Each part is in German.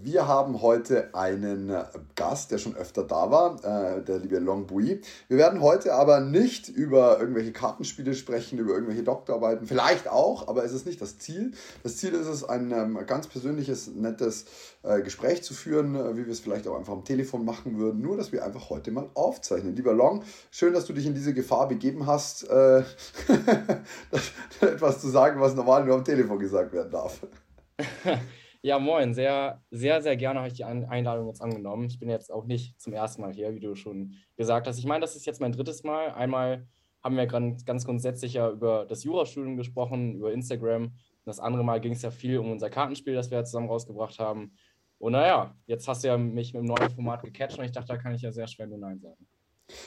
Wir haben heute einen Gast, der schon öfter da war, äh, der liebe Long Bui. Wir werden heute aber nicht über irgendwelche Kartenspiele sprechen, über irgendwelche Doktorarbeiten, vielleicht auch, aber es ist nicht das Ziel. Das Ziel ist es, ein ähm, ganz persönliches, nettes äh, Gespräch zu führen, äh, wie wir es vielleicht auch einfach am Telefon machen würden, nur dass wir einfach heute mal aufzeichnen. Lieber Long, schön, dass du dich in diese Gefahr begeben hast, äh, etwas zu sagen, was normal nur am Telefon gesagt werden darf. Ja, moin. Sehr, sehr, sehr gerne habe ich die Einladung jetzt angenommen. Ich bin jetzt auch nicht zum ersten Mal hier, wie du schon gesagt hast. Ich meine, das ist jetzt mein drittes Mal. Einmal haben wir ganz grundsätzlich ja über das Jurastudium gesprochen, über Instagram. Das andere Mal ging es ja viel um unser Kartenspiel, das wir ja zusammen rausgebracht haben. Und naja, jetzt hast du ja mich mit dem neuen Format gecatcht und ich dachte, da kann ich ja sehr schwer nur Nein sagen.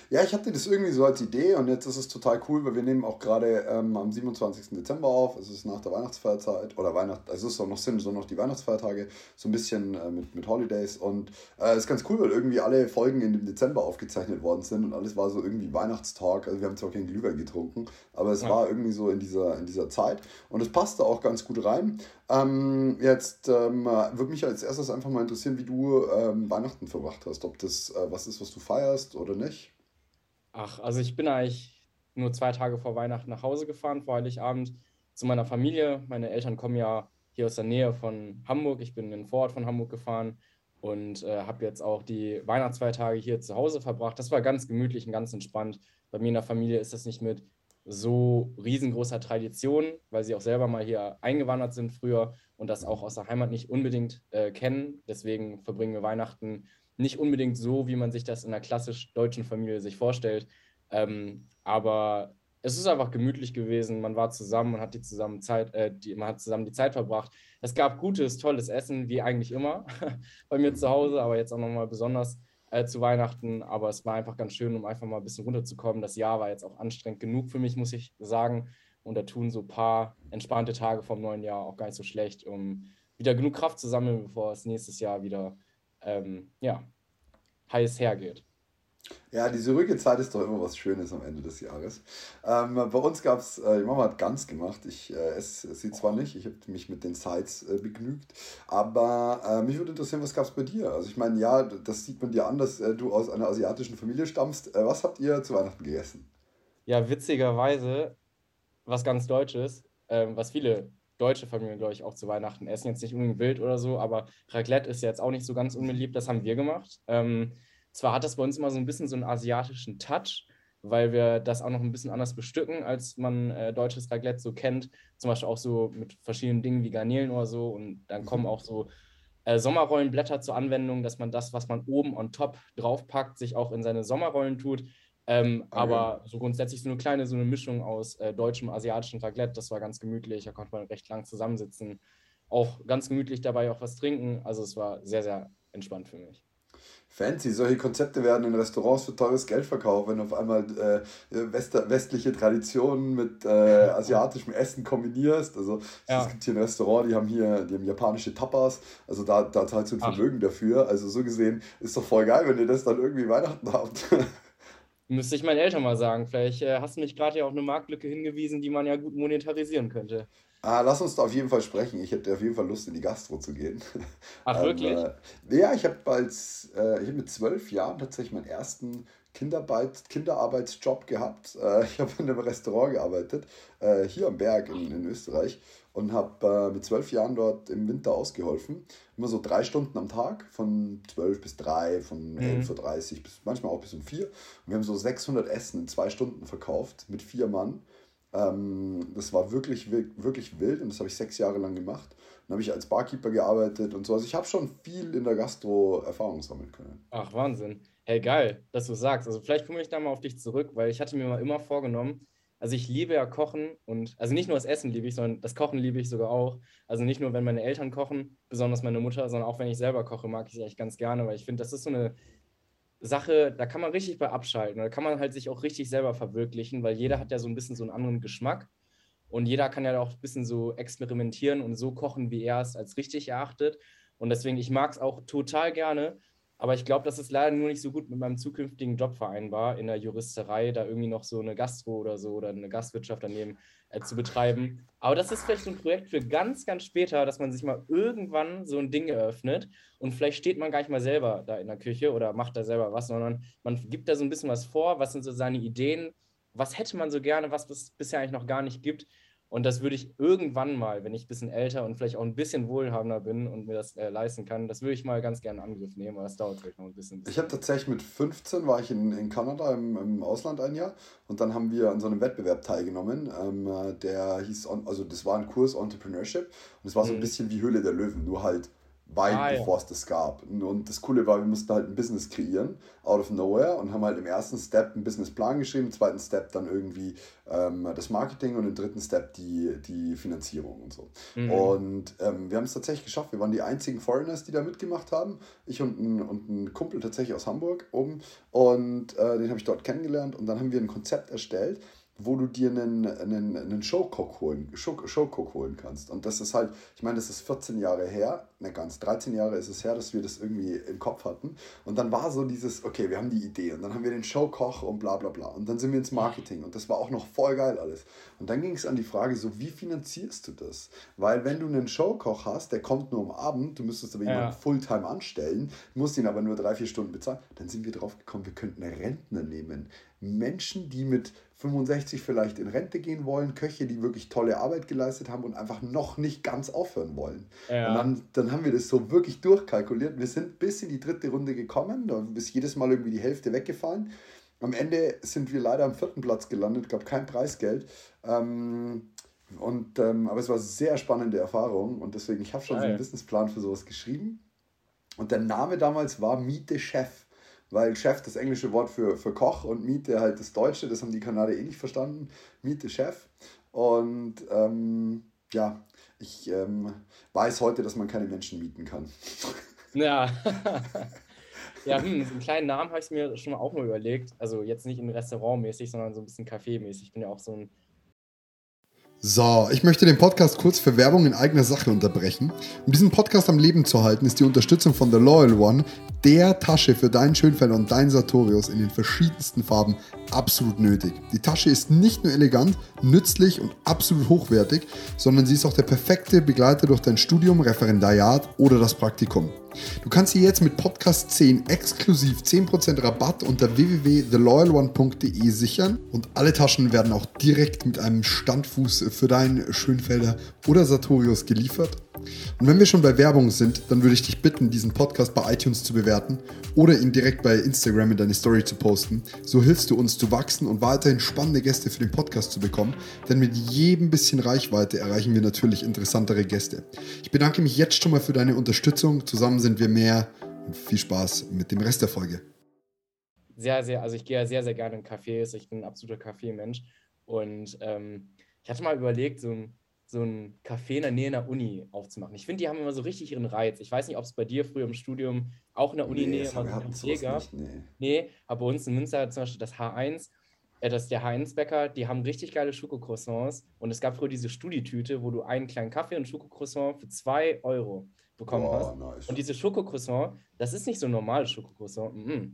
Ja, ich hatte das irgendwie so als Idee und jetzt ist es total cool, weil wir nehmen auch gerade ähm, am 27. Dezember auf. Es ist nach der Weihnachtsfeierzeit oder Weihnacht, also es ist auch noch sind so noch die Weihnachtsfeiertage, so ein bisschen äh, mit, mit Holidays und es äh, ist ganz cool, weil irgendwie alle Folgen in dem Dezember aufgezeichnet worden sind und alles war so irgendwie Weihnachtstag. Also wir haben zwar keinen Glühwein getrunken, aber es ja. war irgendwie so in dieser, in dieser Zeit und es passte auch ganz gut rein. Ähm, jetzt ähm, würde mich als erstes einfach mal interessieren, wie du ähm, Weihnachten verbracht hast. Ob das äh, was ist, was du feierst oder nicht. Ach, also ich bin eigentlich nur zwei Tage vor Weihnachten nach Hause gefahren, vor Heiligabend, zu meiner Familie. Meine Eltern kommen ja hier aus der Nähe von Hamburg. Ich bin in den Vorort von Hamburg gefahren und äh, habe jetzt auch die Weihnachtsfeiertage hier zu Hause verbracht. Das war ganz gemütlich und ganz entspannt. Bei mir in der Familie ist das nicht mit so riesengroßer Tradition, weil sie auch selber mal hier eingewandert sind früher und das auch aus der Heimat nicht unbedingt äh, kennen. Deswegen verbringen wir Weihnachten nicht unbedingt so, wie man sich das in einer klassisch deutschen Familie sich vorstellt. Ähm, aber es ist einfach gemütlich gewesen. Man war zusammen und hat die zusammen Zeit, äh, die, man hat zusammen die Zeit verbracht. Es gab gutes, tolles Essen, wie eigentlich immer bei mir zu Hause, aber jetzt auch nochmal besonders äh, zu Weihnachten. Aber es war einfach ganz schön, um einfach mal ein bisschen runterzukommen. Das Jahr war jetzt auch anstrengend genug für mich, muss ich sagen. Und da tun so ein paar entspannte Tage vom neuen Jahr auch gar nicht so schlecht, um wieder genug Kraft zu sammeln, bevor es nächstes Jahr wieder ähm, ja, heiß hergeht. Ja, diese ruhige Zeit ist doch immer was Schönes am Ende des Jahres. Ähm, bei uns gab es, äh, die Mama hat ganz gemacht. Ich äh, esse sie zwar nicht, ich habe mich mit den Sides äh, begnügt, aber äh, mich würde interessieren, was gab es bei dir? Also ich meine, ja, das sieht man dir an, dass äh, du aus einer asiatischen Familie stammst. Äh, was habt ihr zu Weihnachten gegessen? Ja, witzigerweise was ganz Deutsches, ähm, was viele deutsche Familien, glaube ich, auch zu Weihnachten essen. Jetzt nicht unbedingt wild oder so, aber Raclette ist ja jetzt auch nicht so ganz unbeliebt. Das haben wir gemacht. Ähm, zwar hat das bei uns immer so ein bisschen so einen asiatischen Touch, weil wir das auch noch ein bisschen anders bestücken, als man äh, deutsches Raclette so kennt. Zum Beispiel auch so mit verschiedenen Dingen wie Garnelen oder so. Und dann mhm. kommen auch so äh, Sommerrollenblätter zur Anwendung, dass man das, was man oben on top draufpackt, sich auch in seine Sommerrollen tut. Ähm, okay. Aber so grundsätzlich so eine kleine, so eine Mischung aus äh, deutschem, asiatischem Raclette, das war ganz gemütlich, da konnte man recht lang zusammensitzen. Auch ganz gemütlich dabei auch was trinken. Also es war sehr, sehr entspannt für mich. Fancy, solche Konzepte werden in Restaurants für teures Geld verkauft, wenn auf einmal äh, West westliche Traditionen mit äh, asiatischem Essen kombinierst. Also ja. es gibt hier ein Restaurant, die haben hier, die haben japanische Tapas, also da, da zahlst du ein Vermögen Ach. dafür. Also so gesehen ist doch voll geil, wenn ihr das dann irgendwie Weihnachten habt. Müsste ich meinen Eltern mal sagen. Vielleicht äh, hast du mich gerade ja auf eine Marktlücke hingewiesen, die man ja gut monetarisieren könnte. Ah, lass uns da auf jeden Fall sprechen. Ich hätte auf jeden Fall Lust, in die Gastro zu gehen. Ach, wirklich? Ähm, äh, ja, ich habe als äh, ich hab mit zwölf Jahren tatsächlich meinen ersten Kinderarbeit, Kinderarbeitsjob gehabt. Äh, ich habe in einem Restaurant gearbeitet, äh, hier am Berg in, in Österreich und habe äh, mit zwölf Jahren dort im Winter ausgeholfen. Immer so drei Stunden am Tag, von zwölf bis drei, von mhm. 11.30 Uhr bis manchmal auch bis um vier. Und wir haben so 600 Essen in zwei Stunden verkauft mit vier Mann. Ähm, das war wirklich, wirklich wild und das habe ich sechs Jahre lang gemacht. Dann habe ich als Barkeeper gearbeitet und so. Also ich habe schon viel in der Gastro Erfahrung sammeln können. Ach, Wahnsinn. Hey, geil, dass du sagst. Also vielleicht komme ich da mal auf dich zurück, weil ich hatte mir mal immer vorgenommen, also ich liebe ja Kochen und also nicht nur das Essen liebe ich, sondern das Kochen liebe ich sogar auch. Also nicht nur, wenn meine Eltern kochen, besonders meine Mutter, sondern auch wenn ich selber koche, mag ich es eigentlich ganz gerne, weil ich finde, das ist so eine Sache, da kann man richtig bei abschalten. Da kann man halt sich auch richtig selber verwirklichen, weil jeder hat ja so ein bisschen so einen anderen Geschmack. Und jeder kann ja auch ein bisschen so experimentieren und so kochen, wie er es als richtig erachtet. Und deswegen, ich mag es auch total gerne. Aber ich glaube, das ist leider nur nicht so gut mit meinem zukünftigen Job vereinbar, in der Juristerei, da irgendwie noch so eine Gastro oder so oder eine Gastwirtschaft daneben äh, zu betreiben. Aber das ist vielleicht so ein Projekt für ganz, ganz später, dass man sich mal irgendwann so ein Ding eröffnet und vielleicht steht man gar nicht mal selber da in der Küche oder macht da selber was, sondern man gibt da so ein bisschen was vor, was sind so seine Ideen, was hätte man so gerne, was es bisher eigentlich noch gar nicht gibt. Und das würde ich irgendwann mal, wenn ich ein bisschen älter und vielleicht auch ein bisschen wohlhabender bin und mir das äh, leisten kann, das würde ich mal ganz gerne in Angriff nehmen, aber das dauert vielleicht noch ein bisschen. Ich habe tatsächlich mit 15 war ich in, in Kanada im, im Ausland ein Jahr und dann haben wir an so einem Wettbewerb teilgenommen. Ähm, der hieß, also das war ein Kurs Entrepreneurship und es war so ein mhm. bisschen wie Höhle der Löwen, nur halt weit ah, bevor es das gab. Und das Coole war, wir mussten halt ein Business kreieren, out of nowhere, und haben halt im ersten Step einen Businessplan geschrieben, im zweiten Step dann irgendwie ähm, das Marketing und im dritten Step die, die Finanzierung und so. Mhm. Und ähm, wir haben es tatsächlich geschafft. Wir waren die einzigen Foreigners, die da mitgemacht haben. Ich und ein, und ein Kumpel tatsächlich aus Hamburg oben. Und äh, den habe ich dort kennengelernt. Und dann haben wir ein Konzept erstellt, wo du dir einen, einen, einen Showcock holen, Show, Showcock holen kannst. Und das ist halt, ich meine, das ist 14 Jahre her, ne ganz, 13 Jahre ist es her, dass wir das irgendwie im Kopf hatten. Und dann war so dieses, okay, wir haben die Idee und dann haben wir den Showkoch und bla bla bla. Und dann sind wir ins Marketing und das war auch noch voll geil alles. Und dann ging es an die Frage, so wie finanzierst du das? Weil wenn du einen Showkoch hast, der kommt nur am Abend, du müsstest aber ja. jemanden Fulltime anstellen, musst ihn aber nur drei, vier Stunden bezahlen, dann sind wir drauf gekommen, wir könnten Rentner nehmen. Menschen, die mit 65 vielleicht in Rente gehen wollen, Köche, die wirklich tolle Arbeit geleistet haben und einfach noch nicht ganz aufhören wollen. Ja. Und dann, dann haben wir das so wirklich durchkalkuliert. Wir sind bis in die dritte Runde gekommen, da ist jedes Mal irgendwie die Hälfte weggefallen. Am Ende sind wir leider am vierten Platz gelandet, gab kein Preisgeld. Ähm, und, ähm, aber es war eine sehr spannende Erfahrung und deswegen, ich habe schon ah, so einen Businessplan für sowas geschrieben. Und der Name damals war Miete Chef weil Chef das englische Wort für, für Koch und Miete halt das deutsche, das haben die Kanadier eh nicht verstanden. Miete Chef. Und ähm, ja, ich ähm, weiß heute, dass man keine Menschen mieten kann. Ja. ja, hm, einen kleinen Namen habe ich mir schon auch mal überlegt. Also jetzt nicht im Restaurant mäßig, sondern so ein bisschen Café-mäßig. Ich bin ja auch so ein so, ich möchte den Podcast kurz für Werbung in eigener Sache unterbrechen. Um diesen Podcast am Leben zu halten, ist die Unterstützung von The Loyal One, der Tasche für deinen Schönfelder und deinen Sartorius in den verschiedensten Farben, absolut nötig. Die Tasche ist nicht nur elegant, nützlich und absolut hochwertig, sondern sie ist auch der perfekte Begleiter durch dein Studium, Referendariat oder das Praktikum. Du kannst sie jetzt mit Podcast 10 exklusiv 10% Rabatt unter www.theloyalone.de sichern und alle Taschen werden auch direkt mit einem Standfuß für deinen Schönfelder oder Sartorius geliefert. Und wenn wir schon bei Werbung sind, dann würde ich dich bitten, diesen Podcast bei iTunes zu bewerten oder ihn direkt bei Instagram in deine Story zu posten. So hilfst du uns zu wachsen und weiterhin spannende Gäste für den Podcast zu bekommen, denn mit jedem bisschen Reichweite erreichen wir natürlich interessantere Gäste. Ich bedanke mich jetzt schon mal für deine Unterstützung. Zusammen sind wir mehr und viel Spaß mit dem Rest der Folge. Sehr, sehr, also ich gehe ja sehr, sehr gerne in Cafés. Ich bin ein absoluter Kaffeemensch und ähm, ich hatte mal überlegt, so ein so ein Café in der Nähe einer Uni aufzumachen. Ich finde, die haben immer so richtig ihren Reiz. Ich weiß nicht, ob es bei dir früher im Studium auch in der Uni-Nähe nee, mal so ein Café gab. Nee. nee, aber bei uns in Münster zum Beispiel das H1, äh, das ist der H1-Bäcker, die haben richtig geile Schokocroissants und es gab früher diese Studitüte, wo du einen kleinen Kaffee und Schokocroissant für zwei Euro bekommen oh, hast. Nice. Und diese Schokocroissant, das ist nicht so ein normales Schokocroissant. Mm -mm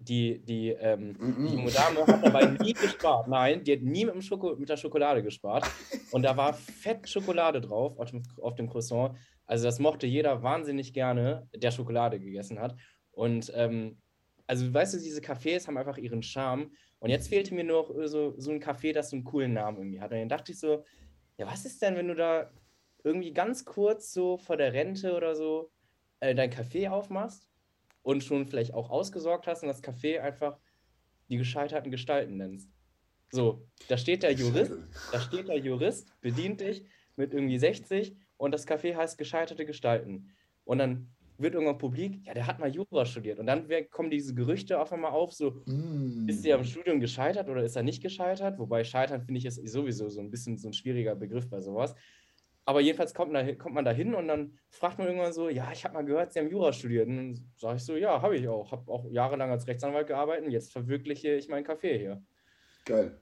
die, die, ähm, die junge Dame hat dabei nie gespart. Nein, die hat nie mit, dem Schoko mit der Schokolade gespart. Und da war fett Schokolade drauf auf dem, auf dem Croissant. Also das mochte jeder wahnsinnig gerne, der Schokolade gegessen hat. Und ähm, also weißt du, diese Cafés haben einfach ihren Charme. Und jetzt fehlte mir noch so, so ein Café, das so einen coolen Namen irgendwie hat. Und dann dachte ich so, ja, was ist denn, wenn du da irgendwie ganz kurz so vor der Rente oder so äh, dein Café aufmachst und schon vielleicht auch ausgesorgt hast und das Café einfach die gescheiterten Gestalten nennst. So, da steht der Jurist, da steht der Jurist, bedient dich mit irgendwie 60 und das Café heißt gescheiterte Gestalten. Und dann wird irgendwann publik, ja, der hat mal Jura studiert. Und dann kommen diese Gerüchte auf einmal auf, so, mm. ist er im Studium gescheitert oder ist er nicht gescheitert? Wobei scheitern, finde ich, ist sowieso so ein bisschen so ein schwieriger Begriff bei sowas. Aber jedenfalls kommt, da, kommt man da hin und dann fragt man irgendwann so, ja, ich habe mal gehört, Sie haben Jura studiert. Und dann sage ich so, ja, habe ich auch. Habe auch jahrelang als Rechtsanwalt gearbeitet jetzt verwirkliche ich meinen Café hier. Geil.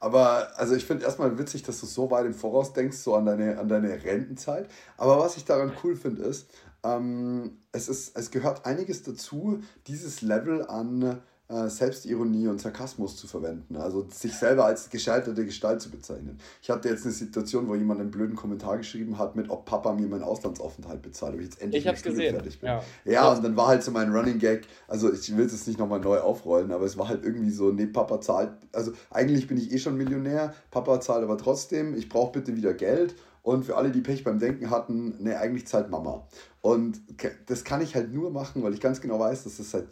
Aber also ich finde erstmal witzig, dass du so weit im Voraus denkst, so an deine, an deine Rentenzeit. Aber was ich daran cool finde, ist, ähm, es ist, es gehört einiges dazu, dieses Level an äh, Selbstironie und Sarkasmus zu verwenden. Also sich selber als gescheiterte Gestalt zu bezeichnen. Ich hatte jetzt eine Situation, wo jemand einen blöden Kommentar geschrieben hat mit, ob Papa mir meinen Auslandsaufenthalt bezahlt, ob ich jetzt endlich ich hab's gesehen. fertig bin. Ja. ja, und dann war halt so mein Running Gag, also ich will es nicht nochmal neu aufrollen, aber es war halt irgendwie so, nee, Papa zahlt, also eigentlich bin ich eh schon Millionär, Papa zahlt aber trotzdem, ich brauche bitte wieder Geld und für alle, die Pech beim Denken hatten, ne, eigentlich zahlt Mama. Und das kann ich halt nur machen, weil ich ganz genau weiß, dass das seit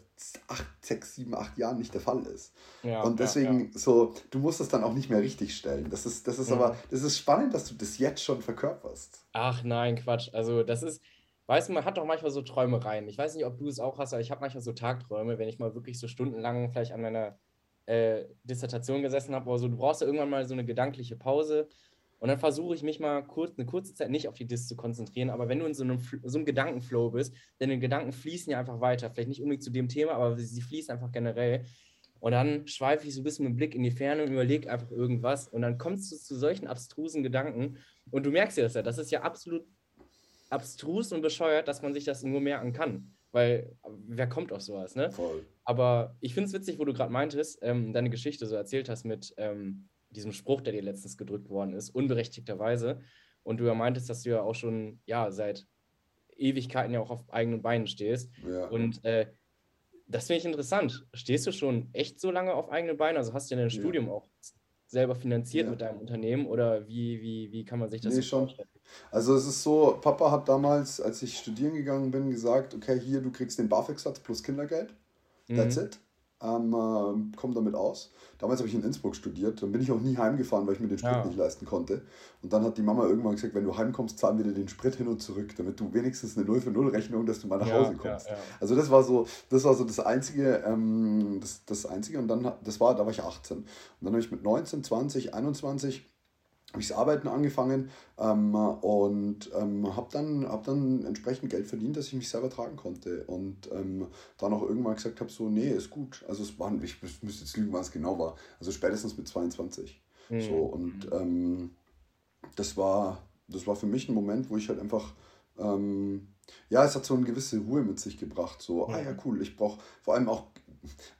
acht, sechs, sieben, acht Jahren nicht der Fall ist. Ja, und deswegen ja, ja. so, du musst das dann auch nicht mehr richtig stellen. Das ist, das ist aber, das ist spannend, dass du das jetzt schon verkörperst. Ach nein, Quatsch. Also das ist, weißt du, man hat doch manchmal so Träumereien. Ich weiß nicht, ob du es auch hast, aber ich habe manchmal so Tagträume, wenn ich mal wirklich so stundenlang vielleicht an meiner äh, Dissertation gesessen habe oder so. Du brauchst ja irgendwann mal so eine gedankliche Pause und dann versuche ich mich mal kurz, eine kurze Zeit nicht auf die Diss zu konzentrieren, aber wenn du in so einem, so einem Gedankenflow bist, denn die Gedanken fließen ja einfach weiter, vielleicht nicht unbedingt zu dem Thema, aber sie fließen einfach generell. Und dann schweife ich so ein bisschen mit dem Blick in die Ferne und überlege einfach irgendwas. Und dann kommst du zu solchen abstrusen Gedanken. Und du merkst ja das ja, das ist ja absolut abstrus und bescheuert, dass man sich das nur merken kann. Weil wer kommt auf sowas, ne? Voll. Aber ich finde es witzig, wo du gerade meintest, ähm, deine Geschichte so erzählt hast mit, ähm, diesem Spruch, der dir letztens gedrückt worden ist, unberechtigterweise. Und du ja meintest, dass du ja auch schon ja, seit Ewigkeiten ja auch auf eigenen Beinen stehst. Ja. Und äh, das finde ich interessant. Stehst du schon echt so lange auf eigenen Beinen? Also hast du ja dein ja. Studium auch selber finanziert ja. mit deinem Unternehmen oder wie, wie, wie kann man sich das nee, schon. vorstellen? Also es ist so, Papa hat damals, als ich studieren gegangen bin, gesagt, okay, hier, du kriegst den BAföG-Satz plus Kindergeld. That's mhm. it ähm, äh, komme damit aus. Damals habe ich in Innsbruck studiert, dann bin ich auch nie heimgefahren, weil ich mir den Sprit ja. nicht leisten konnte. Und dann hat die Mama irgendwann gesagt, wenn du heimkommst, zahlen wir dir den Sprit hin und zurück, damit du wenigstens eine 0 für 0 Rechnung, dass du mal nach ja, Hause kommst. Ja, also das war so, das war so das Einzige, ähm, das, das Einzige und dann, das war, da war ich 18. Und dann habe ich mit 19, 20, 21 habe ich das Arbeiten angefangen ähm, und ähm, habe dann, hab dann entsprechend Geld verdient, dass ich mich selber tragen konnte. Und ähm, dann auch irgendwann gesagt habe, so, nee, ist gut. Also es waren, ich müsste jetzt lügen, was es genau war. Also spätestens mit 22. Mhm. So, und ähm, das war, das war für mich ein Moment, wo ich halt einfach, ähm, ja, es hat so eine gewisse Ruhe mit sich gebracht. So, mhm. ah ja, cool, ich brauche vor allem auch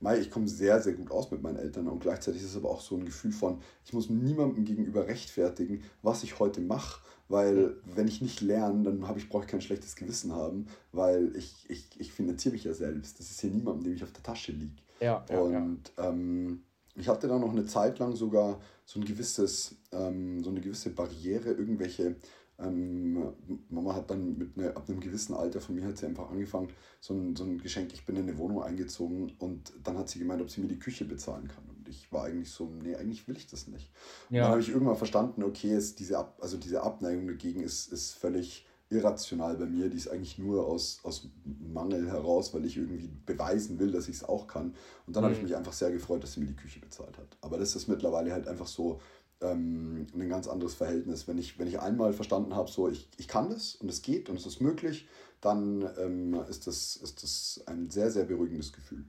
Mai, ich komme sehr, sehr gut aus mit meinen Eltern und gleichzeitig ist es aber auch so ein Gefühl von, ich muss niemandem gegenüber rechtfertigen, was ich heute mache, weil wenn ich nicht lerne, dann habe ich, brauche ich kein schlechtes Gewissen haben, weil ich, ich, ich finanziere mich ja selbst. Das ist hier niemandem, dem ich auf der Tasche liege. Ja, ja, und ja. Ähm, ich hatte dann noch eine Zeit lang sogar so ein gewisses, ähm, so eine gewisse Barriere, irgendwelche ähm, Mama hat dann mit ne, ab einem gewissen Alter von mir hat sie einfach angefangen, so ein, so ein Geschenk, ich bin in eine Wohnung eingezogen und dann hat sie gemeint, ob sie mir die Küche bezahlen kann. Und ich war eigentlich so, nee, eigentlich will ich das nicht. Ja. Dann habe ich irgendwann verstanden, okay, ist diese, Ab also diese Abneigung dagegen ist, ist völlig irrational bei mir. Die ist eigentlich nur aus, aus Mangel heraus, weil ich irgendwie beweisen will, dass ich es auch kann. Und dann mhm. habe ich mich einfach sehr gefreut, dass sie mir die Küche bezahlt hat. Aber das ist mittlerweile halt einfach so, ähm, ein ganz anderes Verhältnis. Wenn ich, wenn ich einmal verstanden habe, so ich, ich kann das und es geht und es ist möglich, dann ähm, ist, das, ist das ein sehr, sehr beruhigendes Gefühl.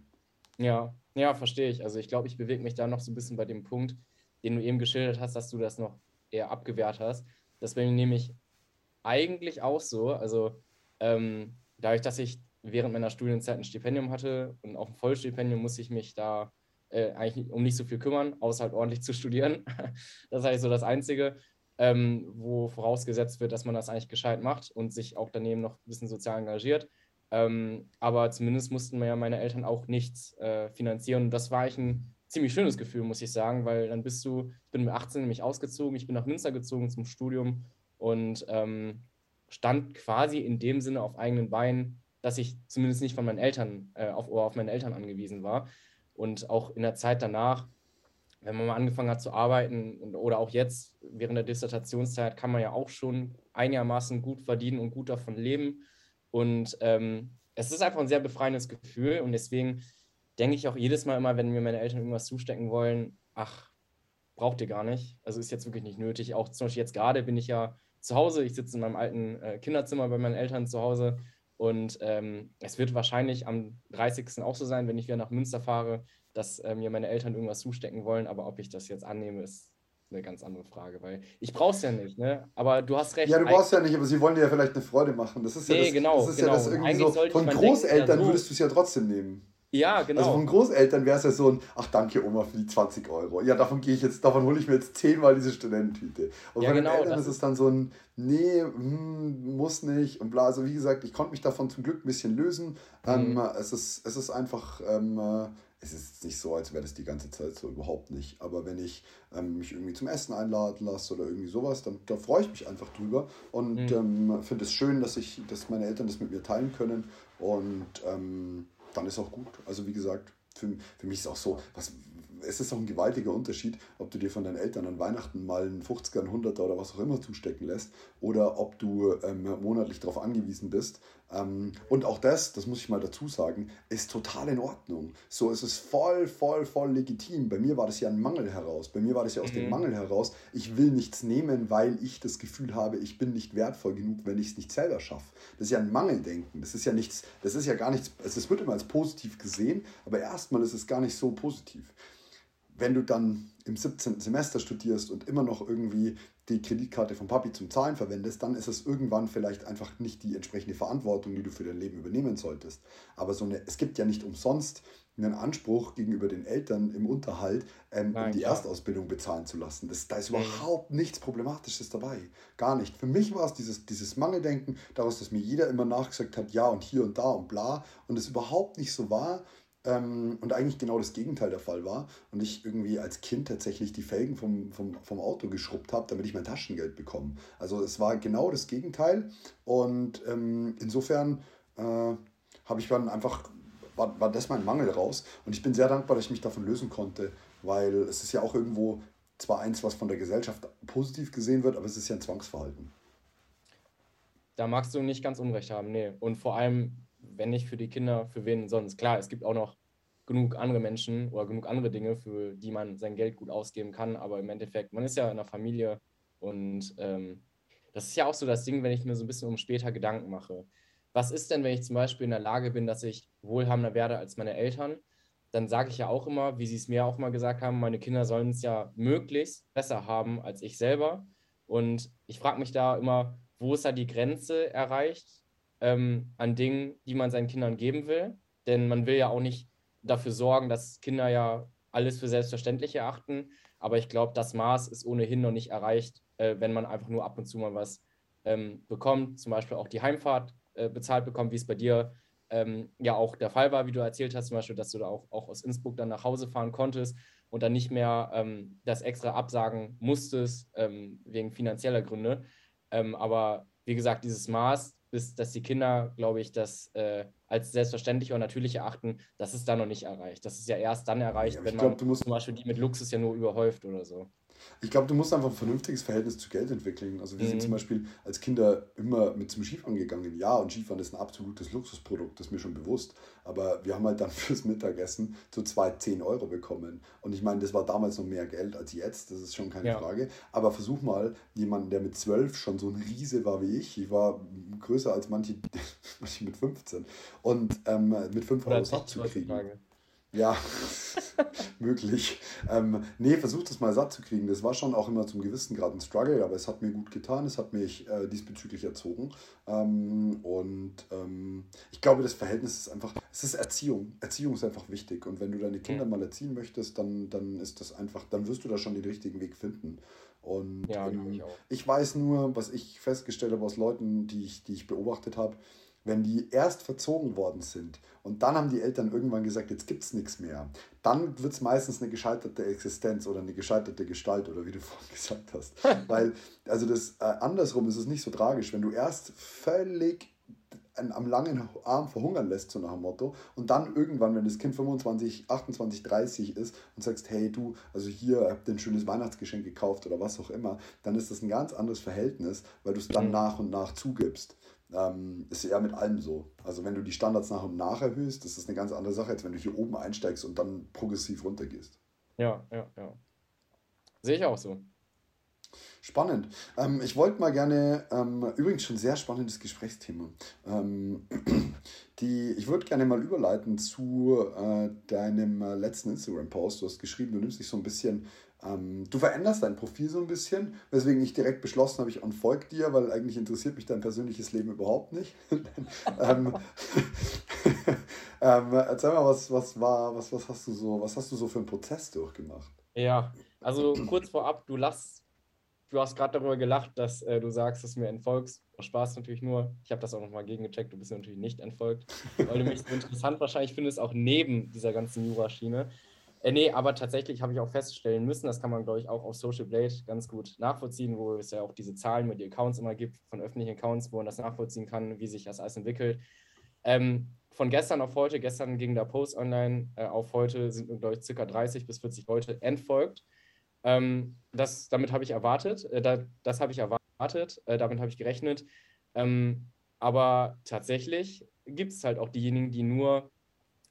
Ja, ja, verstehe ich. Also ich glaube, ich bewege mich da noch so ein bisschen bei dem Punkt, den du eben geschildert hast, dass du das noch eher abgewehrt hast. Das wäre nämlich eigentlich auch so. Also ähm, dadurch, dass ich während meiner Studienzeit ein Stipendium hatte und auch ein Vollstipendium, muss ich mich da äh, eigentlich um nicht so viel kümmern, außer halt ordentlich zu studieren. das ist eigentlich so das Einzige, ähm, wo vorausgesetzt wird, dass man das eigentlich gescheit macht und sich auch daneben noch ein bisschen sozial engagiert. Ähm, aber zumindest mussten mir ja meine Eltern auch nichts äh, finanzieren. Und das war eigentlich ein ziemlich schönes Gefühl, muss ich sagen, weil dann bist du, ich bin mit 18 nämlich ausgezogen, ich bin nach Münster gezogen zum Studium und ähm, stand quasi in dem Sinne auf eigenen Beinen, dass ich zumindest nicht von meinen Eltern äh, auf, auf meine Eltern angewiesen war. Und auch in der Zeit danach, wenn man mal angefangen hat zu arbeiten oder auch jetzt während der Dissertationszeit, kann man ja auch schon einigermaßen gut verdienen und gut davon leben. Und ähm, es ist einfach ein sehr befreiendes Gefühl. Und deswegen denke ich auch jedes Mal immer, wenn mir meine Eltern irgendwas zustecken wollen, ach, braucht ihr gar nicht. Also ist jetzt wirklich nicht nötig. Auch zum Beispiel jetzt gerade bin ich ja zu Hause. Ich sitze in meinem alten äh, Kinderzimmer bei meinen Eltern zu Hause. Und ähm, es wird wahrscheinlich am 30. auch so sein, wenn ich wieder nach Münster fahre, dass äh, mir meine Eltern irgendwas zustecken wollen. Aber ob ich das jetzt annehme, ist eine ganz andere Frage, weil ich brauche es ja nicht, ne? Aber du hast recht. Ja, du brauchst ja nicht, aber sie wollen dir ja vielleicht eine Freude machen. Das ist ja nee, das, genau, das ist genau. ja das irgendwie so. Von Großeltern denken, ja, so würdest du es ja trotzdem nehmen. Ja, genau. Also von Großeltern wäre es ja so ein, ach danke Oma für die 20 Euro. Ja, davon gehe ich jetzt, davon hole ich mir jetzt zehnmal diese Studententüte. Und ja, von genau, den Eltern ist es dann so ein, nee, hm, muss nicht und bla. Also wie gesagt, ich konnte mich davon zum Glück ein bisschen lösen. Ähm, mhm. Ähm, es, ist, es ist einfach, ähm, äh, es ist nicht so, als wäre das die ganze Zeit so, überhaupt nicht. Aber wenn ich ähm, mich irgendwie zum Essen einladen lasse oder irgendwie sowas, dann da freue ich mich einfach drüber und mhm. ähm, finde es schön, dass ich, dass meine Eltern das mit mir teilen können und ähm, dann ist auch gut. Also wie gesagt, für, für mich ist auch so, was, es ist auch ein gewaltiger Unterschied, ob du dir von deinen Eltern an Weihnachten mal einen 50er, einen 100er oder was auch immer zustecken lässt oder ob du ähm, monatlich darauf angewiesen bist. Ähm, und auch das, das muss ich mal dazu sagen, ist total in Ordnung. So ist es voll, voll, voll legitim. Bei mir war das ja ein Mangel heraus. Bei mir war das ja aus mhm. dem Mangel heraus. Ich will nichts nehmen, weil ich das Gefühl habe, ich bin nicht wertvoll genug, wenn ich es nicht selber schaffe. Das ist ja ein Mangeldenken. Das ist ja nichts, das ist ja gar nichts, es wird immer als positiv gesehen, aber erstmal ist es gar nicht so positiv wenn du dann im 17. Semester studierst und immer noch irgendwie die Kreditkarte von Papi zum Zahlen verwendest, dann ist es irgendwann vielleicht einfach nicht die entsprechende Verantwortung, die du für dein Leben übernehmen solltest. Aber so eine, es gibt ja nicht umsonst einen Anspruch gegenüber den Eltern im Unterhalt, ähm, Nein, um die klar. Erstausbildung bezahlen zu lassen. Das, da ist überhaupt nichts Problematisches dabei. Gar nicht. Für mich war es dieses, dieses Mangeldenken daraus, dass mir jeder immer nachgesagt hat, ja und hier und da und bla, und es überhaupt nicht so war ähm, und eigentlich genau das Gegenteil der Fall war. Und ich irgendwie als Kind tatsächlich die Felgen vom, vom, vom Auto geschrubbt habe, damit ich mein Taschengeld bekomme. Also es war genau das Gegenteil. Und ähm, insofern äh, habe ich dann einfach, war, war das mein Mangel raus. Und ich bin sehr dankbar, dass ich mich davon lösen konnte, weil es ist ja auch irgendwo zwar eins, was von der Gesellschaft positiv gesehen wird, aber es ist ja ein Zwangsverhalten. Da magst du nicht ganz Unrecht haben, nee. Und vor allem wenn nicht für die Kinder, für wen sonst? Klar, es gibt auch noch genug andere Menschen oder genug andere Dinge, für die man sein Geld gut ausgeben kann, aber im Endeffekt, man ist ja in einer Familie und ähm, das ist ja auch so das Ding, wenn ich mir so ein bisschen um später Gedanken mache. Was ist denn, wenn ich zum Beispiel in der Lage bin, dass ich wohlhabender werde als meine Eltern? Dann sage ich ja auch immer, wie sie es mir auch mal gesagt haben, meine Kinder sollen es ja möglichst besser haben als ich selber. Und ich frage mich da immer, wo ist da die Grenze erreicht? Ähm, an Dingen, die man seinen Kindern geben will. Denn man will ja auch nicht dafür sorgen, dass Kinder ja alles für selbstverständlich erachten. Aber ich glaube, das Maß ist ohnehin noch nicht erreicht, äh, wenn man einfach nur ab und zu mal was ähm, bekommt, zum Beispiel auch die Heimfahrt äh, bezahlt bekommt, wie es bei dir ähm, ja auch der Fall war, wie du erzählt hast, zum Beispiel, dass du da auch, auch aus Innsbruck dann nach Hause fahren konntest und dann nicht mehr ähm, das extra absagen musstest ähm, wegen finanzieller Gründe. Ähm, aber wie gesagt, dieses Maß, bis dass die Kinder, glaube ich, das äh, als selbstverständlich und natürlich erachten, das ist da noch nicht erreicht. Das ist ja erst dann erreicht, ja, wenn man glaub, zum Beispiel die mit Luxus ja nur überhäuft oder so. Ich glaube, du musst einfach ein vernünftiges Verhältnis zu Geld entwickeln. Also wir mhm. sind zum Beispiel als Kinder immer mit zum Skifahren gegangen. Ja, und Skifahren ist ein absolutes Luxusprodukt, das ist mir schon bewusst. Aber wir haben halt dann fürs Mittagessen zu zwei 10 Euro bekommen. Und ich meine, das war damals noch mehr Geld als jetzt, das ist schon keine ja. Frage. Aber versuch mal, jemanden, der mit 12 schon so ein Riese war wie ich, ich war größer als manche, manche mit 15, und ähm, mit 5 Euro satt zu kriegen. Ja, möglich. Ähm, nee, versuch das mal satt zu kriegen. Das war schon auch immer zum gewissen Grad ein Struggle, aber es hat mir gut getan. Es hat mich äh, diesbezüglich erzogen. Ähm, und ähm, ich glaube, das Verhältnis ist einfach, es ist Erziehung. Erziehung ist einfach wichtig. Und wenn du deine Kinder mal erziehen möchtest, dann, dann ist das einfach, dann wirst du da schon den richtigen Weg finden. Und ja, ähm, ich, ich weiß nur, was ich festgestellt habe aus Leuten, die ich, die ich beobachtet habe, wenn die erst verzogen worden sind und dann haben die Eltern irgendwann gesagt, jetzt gibt es nichts mehr, dann wird es meistens eine gescheiterte Existenz oder eine gescheiterte Gestalt oder wie du vorhin gesagt hast. Weil, also das äh, andersrum ist es nicht so tragisch, wenn du erst völlig am langen Arm verhungern lässt, so nach dem Motto, und dann irgendwann, wenn das Kind 25, 28, 30 ist und sagst, hey du, also hier habt ihr ein schönes Weihnachtsgeschenk gekauft oder was auch immer, dann ist das ein ganz anderes Verhältnis, weil du es dann mhm. nach und nach zugibst ähm, ist eher mit allem so. Also wenn du die Standards nach und nach erhöhst, das ist eine ganz andere Sache, als wenn du hier oben einsteigst und dann progressiv runtergehst. Ja, ja, ja. Sehe ich auch so. Spannend. Ähm, ich wollte mal gerne, ähm, übrigens schon sehr spannendes Gesprächsthema. Ähm, die, ich würde gerne mal überleiten zu äh, deinem äh, letzten Instagram-Post. Du hast geschrieben, du nimmst dich so ein bisschen, ähm, du veränderst dein Profil so ein bisschen, weswegen ich direkt beschlossen habe, ich unfolge dir, weil eigentlich interessiert mich dein persönliches Leben überhaupt nicht. ähm, ähm, erzähl mal, was, was war, was, was hast du so, was hast du so für einen Prozess durchgemacht? Ja, also kurz vorab, du lass, du hast gerade darüber gelacht, dass äh, du sagst, dass du mir entfolgst. Spaß natürlich nur. Ich habe das auch nochmal gegengecheckt, du bist mir natürlich nicht entfolgt, weil du mich so interessant wahrscheinlich findest, auch neben dieser ganzen Jura-Schiene. Äh, nee, aber tatsächlich habe ich auch feststellen müssen, das kann man, glaube ich, auch auf Social Blade ganz gut nachvollziehen, wo es ja auch diese Zahlen mit den Accounts immer gibt, von öffentlichen Accounts, wo man das nachvollziehen kann, wie sich das alles entwickelt. Ähm, von gestern auf heute, gestern ging der Post online, äh, auf heute sind, glaube ich, circa 30 bis 40 Leute entfolgt. Ähm, das, damit habe ich erwartet, äh, da, das habe ich erwartet, äh, damit habe ich gerechnet. Ähm, aber tatsächlich gibt es halt auch diejenigen, die nur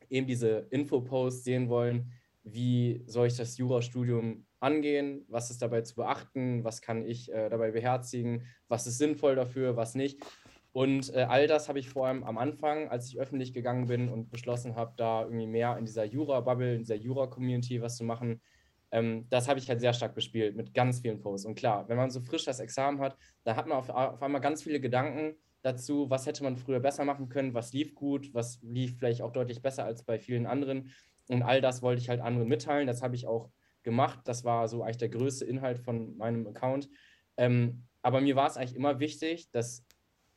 eben diese Infoposts sehen wollen, wie soll ich das Jurastudium angehen, was ist dabei zu beachten, was kann ich äh, dabei beherzigen, was ist sinnvoll dafür, was nicht. Und äh, all das habe ich vor allem am Anfang, als ich öffentlich gegangen bin und beschlossen habe, da irgendwie mehr in dieser Jura-Bubble, in dieser Jura-Community was zu machen, ähm, das habe ich halt sehr stark bespielt mit ganz vielen Posts. Und klar, wenn man so frisch das Examen hat, da hat man auf, auf einmal ganz viele Gedanken dazu, was hätte man früher besser machen können, was lief gut, was lief vielleicht auch deutlich besser als bei vielen anderen. Und all das wollte ich halt anderen mitteilen. Das habe ich auch gemacht. Das war so eigentlich der größte Inhalt von meinem Account. Ähm, aber mir war es eigentlich immer wichtig, dass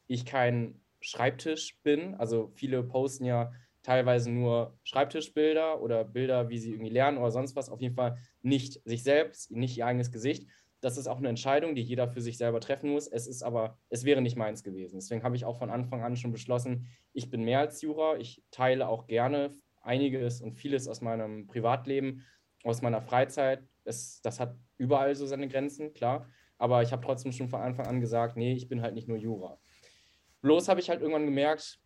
ich kein Schreibtisch bin. Also viele posten ja teilweise nur Schreibtischbilder oder Bilder, wie sie irgendwie lernen oder sonst was. Auf jeden Fall nicht sich selbst, nicht ihr eigenes Gesicht. Das ist auch eine Entscheidung, die jeder für sich selber treffen muss. Es ist aber, es wäre nicht meins gewesen. Deswegen habe ich auch von Anfang an schon beschlossen, ich bin mehr als Jura. Ich teile auch gerne einiges und vieles aus meinem Privatleben, aus meiner Freizeit. Es, das hat überall so seine Grenzen, klar. Aber ich habe trotzdem schon von Anfang an gesagt, nee, ich bin halt nicht nur Jura. Bloß habe ich halt irgendwann gemerkt,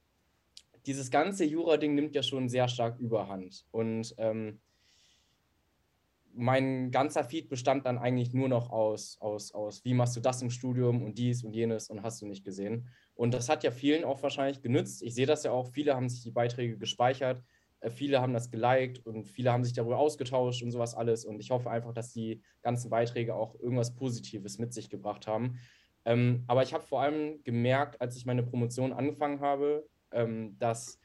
dieses ganze Jura-Ding nimmt ja schon sehr stark überhand. Und ähm, mein ganzer Feed bestand dann eigentlich nur noch aus, aus, aus, wie machst du das im Studium und dies und jenes und hast du nicht gesehen. Und das hat ja vielen auch wahrscheinlich genützt. Ich sehe das ja auch, viele haben sich die Beiträge gespeichert, viele haben das geliked und viele haben sich darüber ausgetauscht und sowas alles. Und ich hoffe einfach, dass die ganzen Beiträge auch irgendwas Positives mit sich gebracht haben. Ähm, aber ich habe vor allem gemerkt, als ich meine Promotion angefangen habe, ähm, dass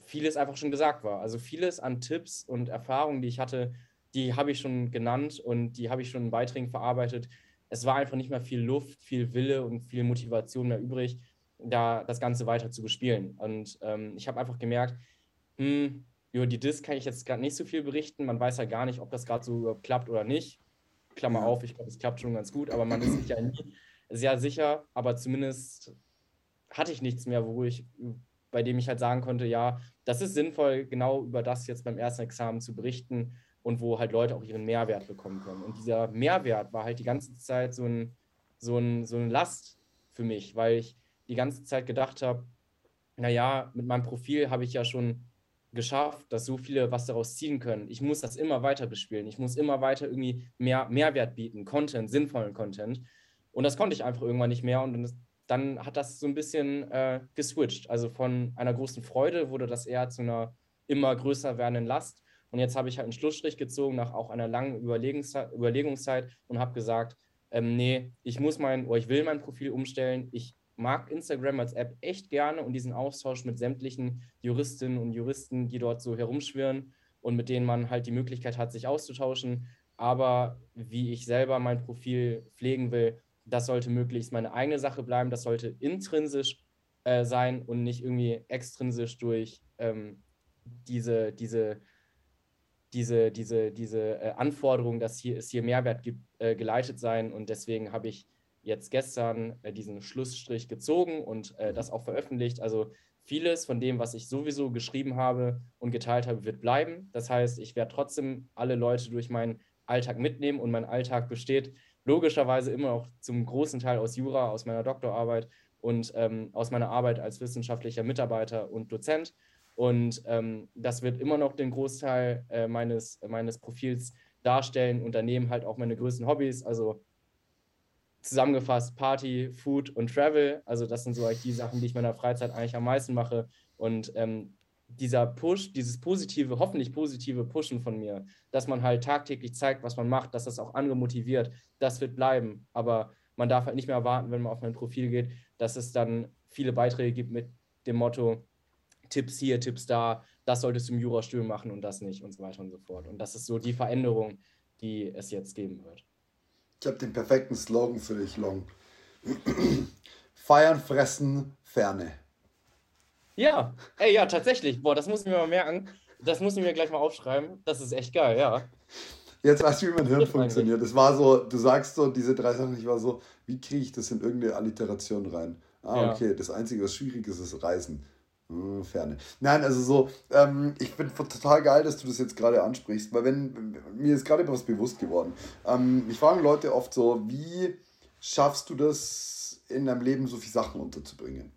vieles einfach schon gesagt war. Also vieles an Tipps und Erfahrungen, die ich hatte, die habe ich schon genannt und die habe ich schon in Beiträgen verarbeitet. Es war einfach nicht mehr viel Luft, viel Wille und viel Motivation mehr übrig, da das Ganze weiter zu bespielen. Und ähm, ich habe einfach gemerkt, hm, über die Disc kann ich jetzt gerade nicht so viel berichten. Man weiß ja gar nicht, ob das gerade so klappt oder nicht. Klammer auf, ich glaube, es klappt schon ganz gut, aber man ist sich ja nie sehr sicher, aber zumindest hatte ich nichts mehr, wo ich, bei dem ich halt sagen konnte, ja, das ist sinnvoll, genau über das jetzt beim ersten Examen zu berichten und wo halt Leute auch ihren Mehrwert bekommen können. Und dieser Mehrwert war halt die ganze Zeit so, ein, so, ein, so eine Last für mich, weil ich die ganze Zeit gedacht habe, naja, mit meinem Profil habe ich ja schon geschafft, dass so viele was daraus ziehen können. Ich muss das immer weiter bespielen. Ich muss immer weiter irgendwie mehr Mehrwert bieten, Content, sinnvollen Content. Und das konnte ich einfach irgendwann nicht mehr. Und dann hat das so ein bisschen äh, geswitcht. Also von einer großen Freude wurde das eher zu einer immer größer werdenden Last. Und jetzt habe ich halt einen Schlussstrich gezogen nach auch einer langen Überlegungszeit, und habe gesagt, ähm, nee, ich muss mein, oder ich will mein Profil umstellen. Ich mag Instagram als App echt gerne und diesen Austausch mit sämtlichen Juristinnen und Juristen, die dort so herumschwirren und mit denen man halt die Möglichkeit hat, sich auszutauschen. Aber wie ich selber mein Profil pflegen will, das sollte möglichst meine eigene Sache bleiben, das sollte intrinsisch äh, sein und nicht irgendwie extrinsisch durch ähm, diese, diese, diese, diese, diese äh, Anforderung, dass hier, es hier Mehrwert gibt, äh, geleitet sein. Und deswegen habe ich jetzt gestern äh, diesen Schlussstrich gezogen und äh, das auch veröffentlicht. Also vieles von dem, was ich sowieso geschrieben habe und geteilt habe, wird bleiben. Das heißt, ich werde trotzdem alle Leute durch meinen Alltag mitnehmen und mein Alltag besteht logischerweise immer auch zum großen Teil aus Jura, aus meiner Doktorarbeit und ähm, aus meiner Arbeit als wissenschaftlicher Mitarbeiter und Dozent. Und ähm, das wird immer noch den Großteil äh, meines, meines Profils darstellen und daneben halt auch meine größten Hobbys. Also zusammengefasst Party, Food und Travel. Also das sind so eigentlich die Sachen, die ich in meiner Freizeit eigentlich am meisten mache. Und ähm, dieser Push, dieses positive, hoffentlich positive Pushen von mir, dass man halt tagtäglich zeigt, was man macht, dass das auch andere motiviert, das wird bleiben. Aber man darf halt nicht mehr erwarten, wenn man auf mein Profil geht, dass es dann viele Beiträge gibt mit dem Motto, Tipps hier, Tipps da, das solltest du im Jurastudium machen und das nicht und so weiter und so fort. Und das ist so die Veränderung, die es jetzt geben wird. Ich habe den perfekten Slogan für dich, Long. Feiern, fressen, Ferne. Ja, ey, ja, tatsächlich. Boah, das muss ich mir mal merken. Das muss ich mir gleich mal aufschreiben. Das ist echt geil, ja. Jetzt weißt du, wie mein Hirn funktioniert. Es war so, du sagst so diese drei Sachen, ich war so, wie kriege ich das in irgendeine Alliteration rein? Ah, ja. okay, das Einzige, was schwierig ist, ist Reisen. Hm, Ferne. Nein, also so, ähm, ich bin total geil, dass du das jetzt gerade ansprichst, weil wenn, mir ist gerade etwas bewusst geworden. Ähm, mich fragen Leute oft so, wie schaffst du das in deinem Leben so viele Sachen unterzubringen?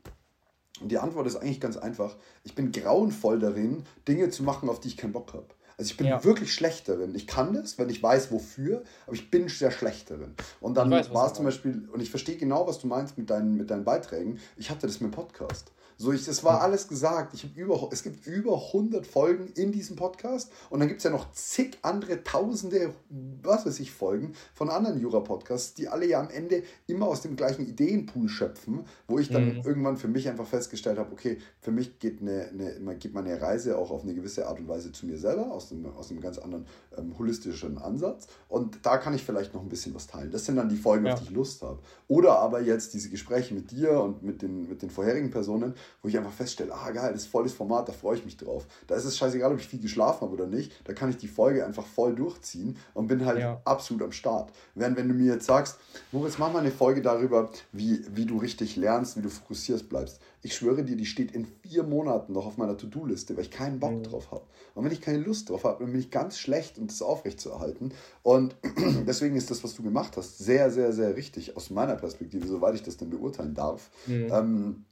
Und die Antwort ist eigentlich ganz einfach. Ich bin grauenvoll darin, Dinge zu machen, auf die ich keinen Bock habe. Also ich bin ja. wirklich schlecht darin. Ich kann das, wenn ich weiß, wofür, aber ich bin sehr schlecht darin. Und dann war es zum Beispiel, und ich verstehe genau, was du meinst mit deinen, mit deinen Beiträgen. Ich hatte das mit dem Podcast. So, ich, es war alles gesagt. Ich über, es gibt über 100 Folgen in diesem Podcast und dann gibt es ja noch zig andere tausende, was weiß ich, Folgen von anderen Jura-Podcasts, die alle ja am Ende immer aus dem gleichen Ideenpool schöpfen, wo ich dann mhm. irgendwann für mich einfach festgestellt habe, okay, für mich geht, eine, eine, geht meine Reise auch auf eine gewisse Art und Weise zu mir selber, aus einem, aus einem ganz anderen ähm, holistischen Ansatz und da kann ich vielleicht noch ein bisschen was teilen. Das sind dann die Folgen, ja. auf die ich Lust habe. Oder aber jetzt diese Gespräche mit dir und mit den, mit den vorherigen Personen, wo ich einfach feststelle, ah geil, das ist volles Format, da freue ich mich drauf. Da ist es scheißegal, ob ich viel geschlafen habe oder nicht, da kann ich die Folge einfach voll durchziehen und bin halt ja. absolut am Start. Während wenn du mir jetzt sagst, Moritz, mach mal eine Folge darüber, wie, wie du richtig lernst, wie du fokussierst bleibst. Ich schwöre dir, die steht in vier Monaten noch auf meiner To-Do-Liste, weil ich keinen Bock mhm. drauf habe. Und wenn ich keine Lust drauf habe, dann bin ich ganz schlecht, um das aufrechtzuerhalten. Und deswegen ist das, was du gemacht hast, sehr, sehr, sehr richtig aus meiner Perspektive, soweit ich das denn beurteilen darf. Mhm. Ähm,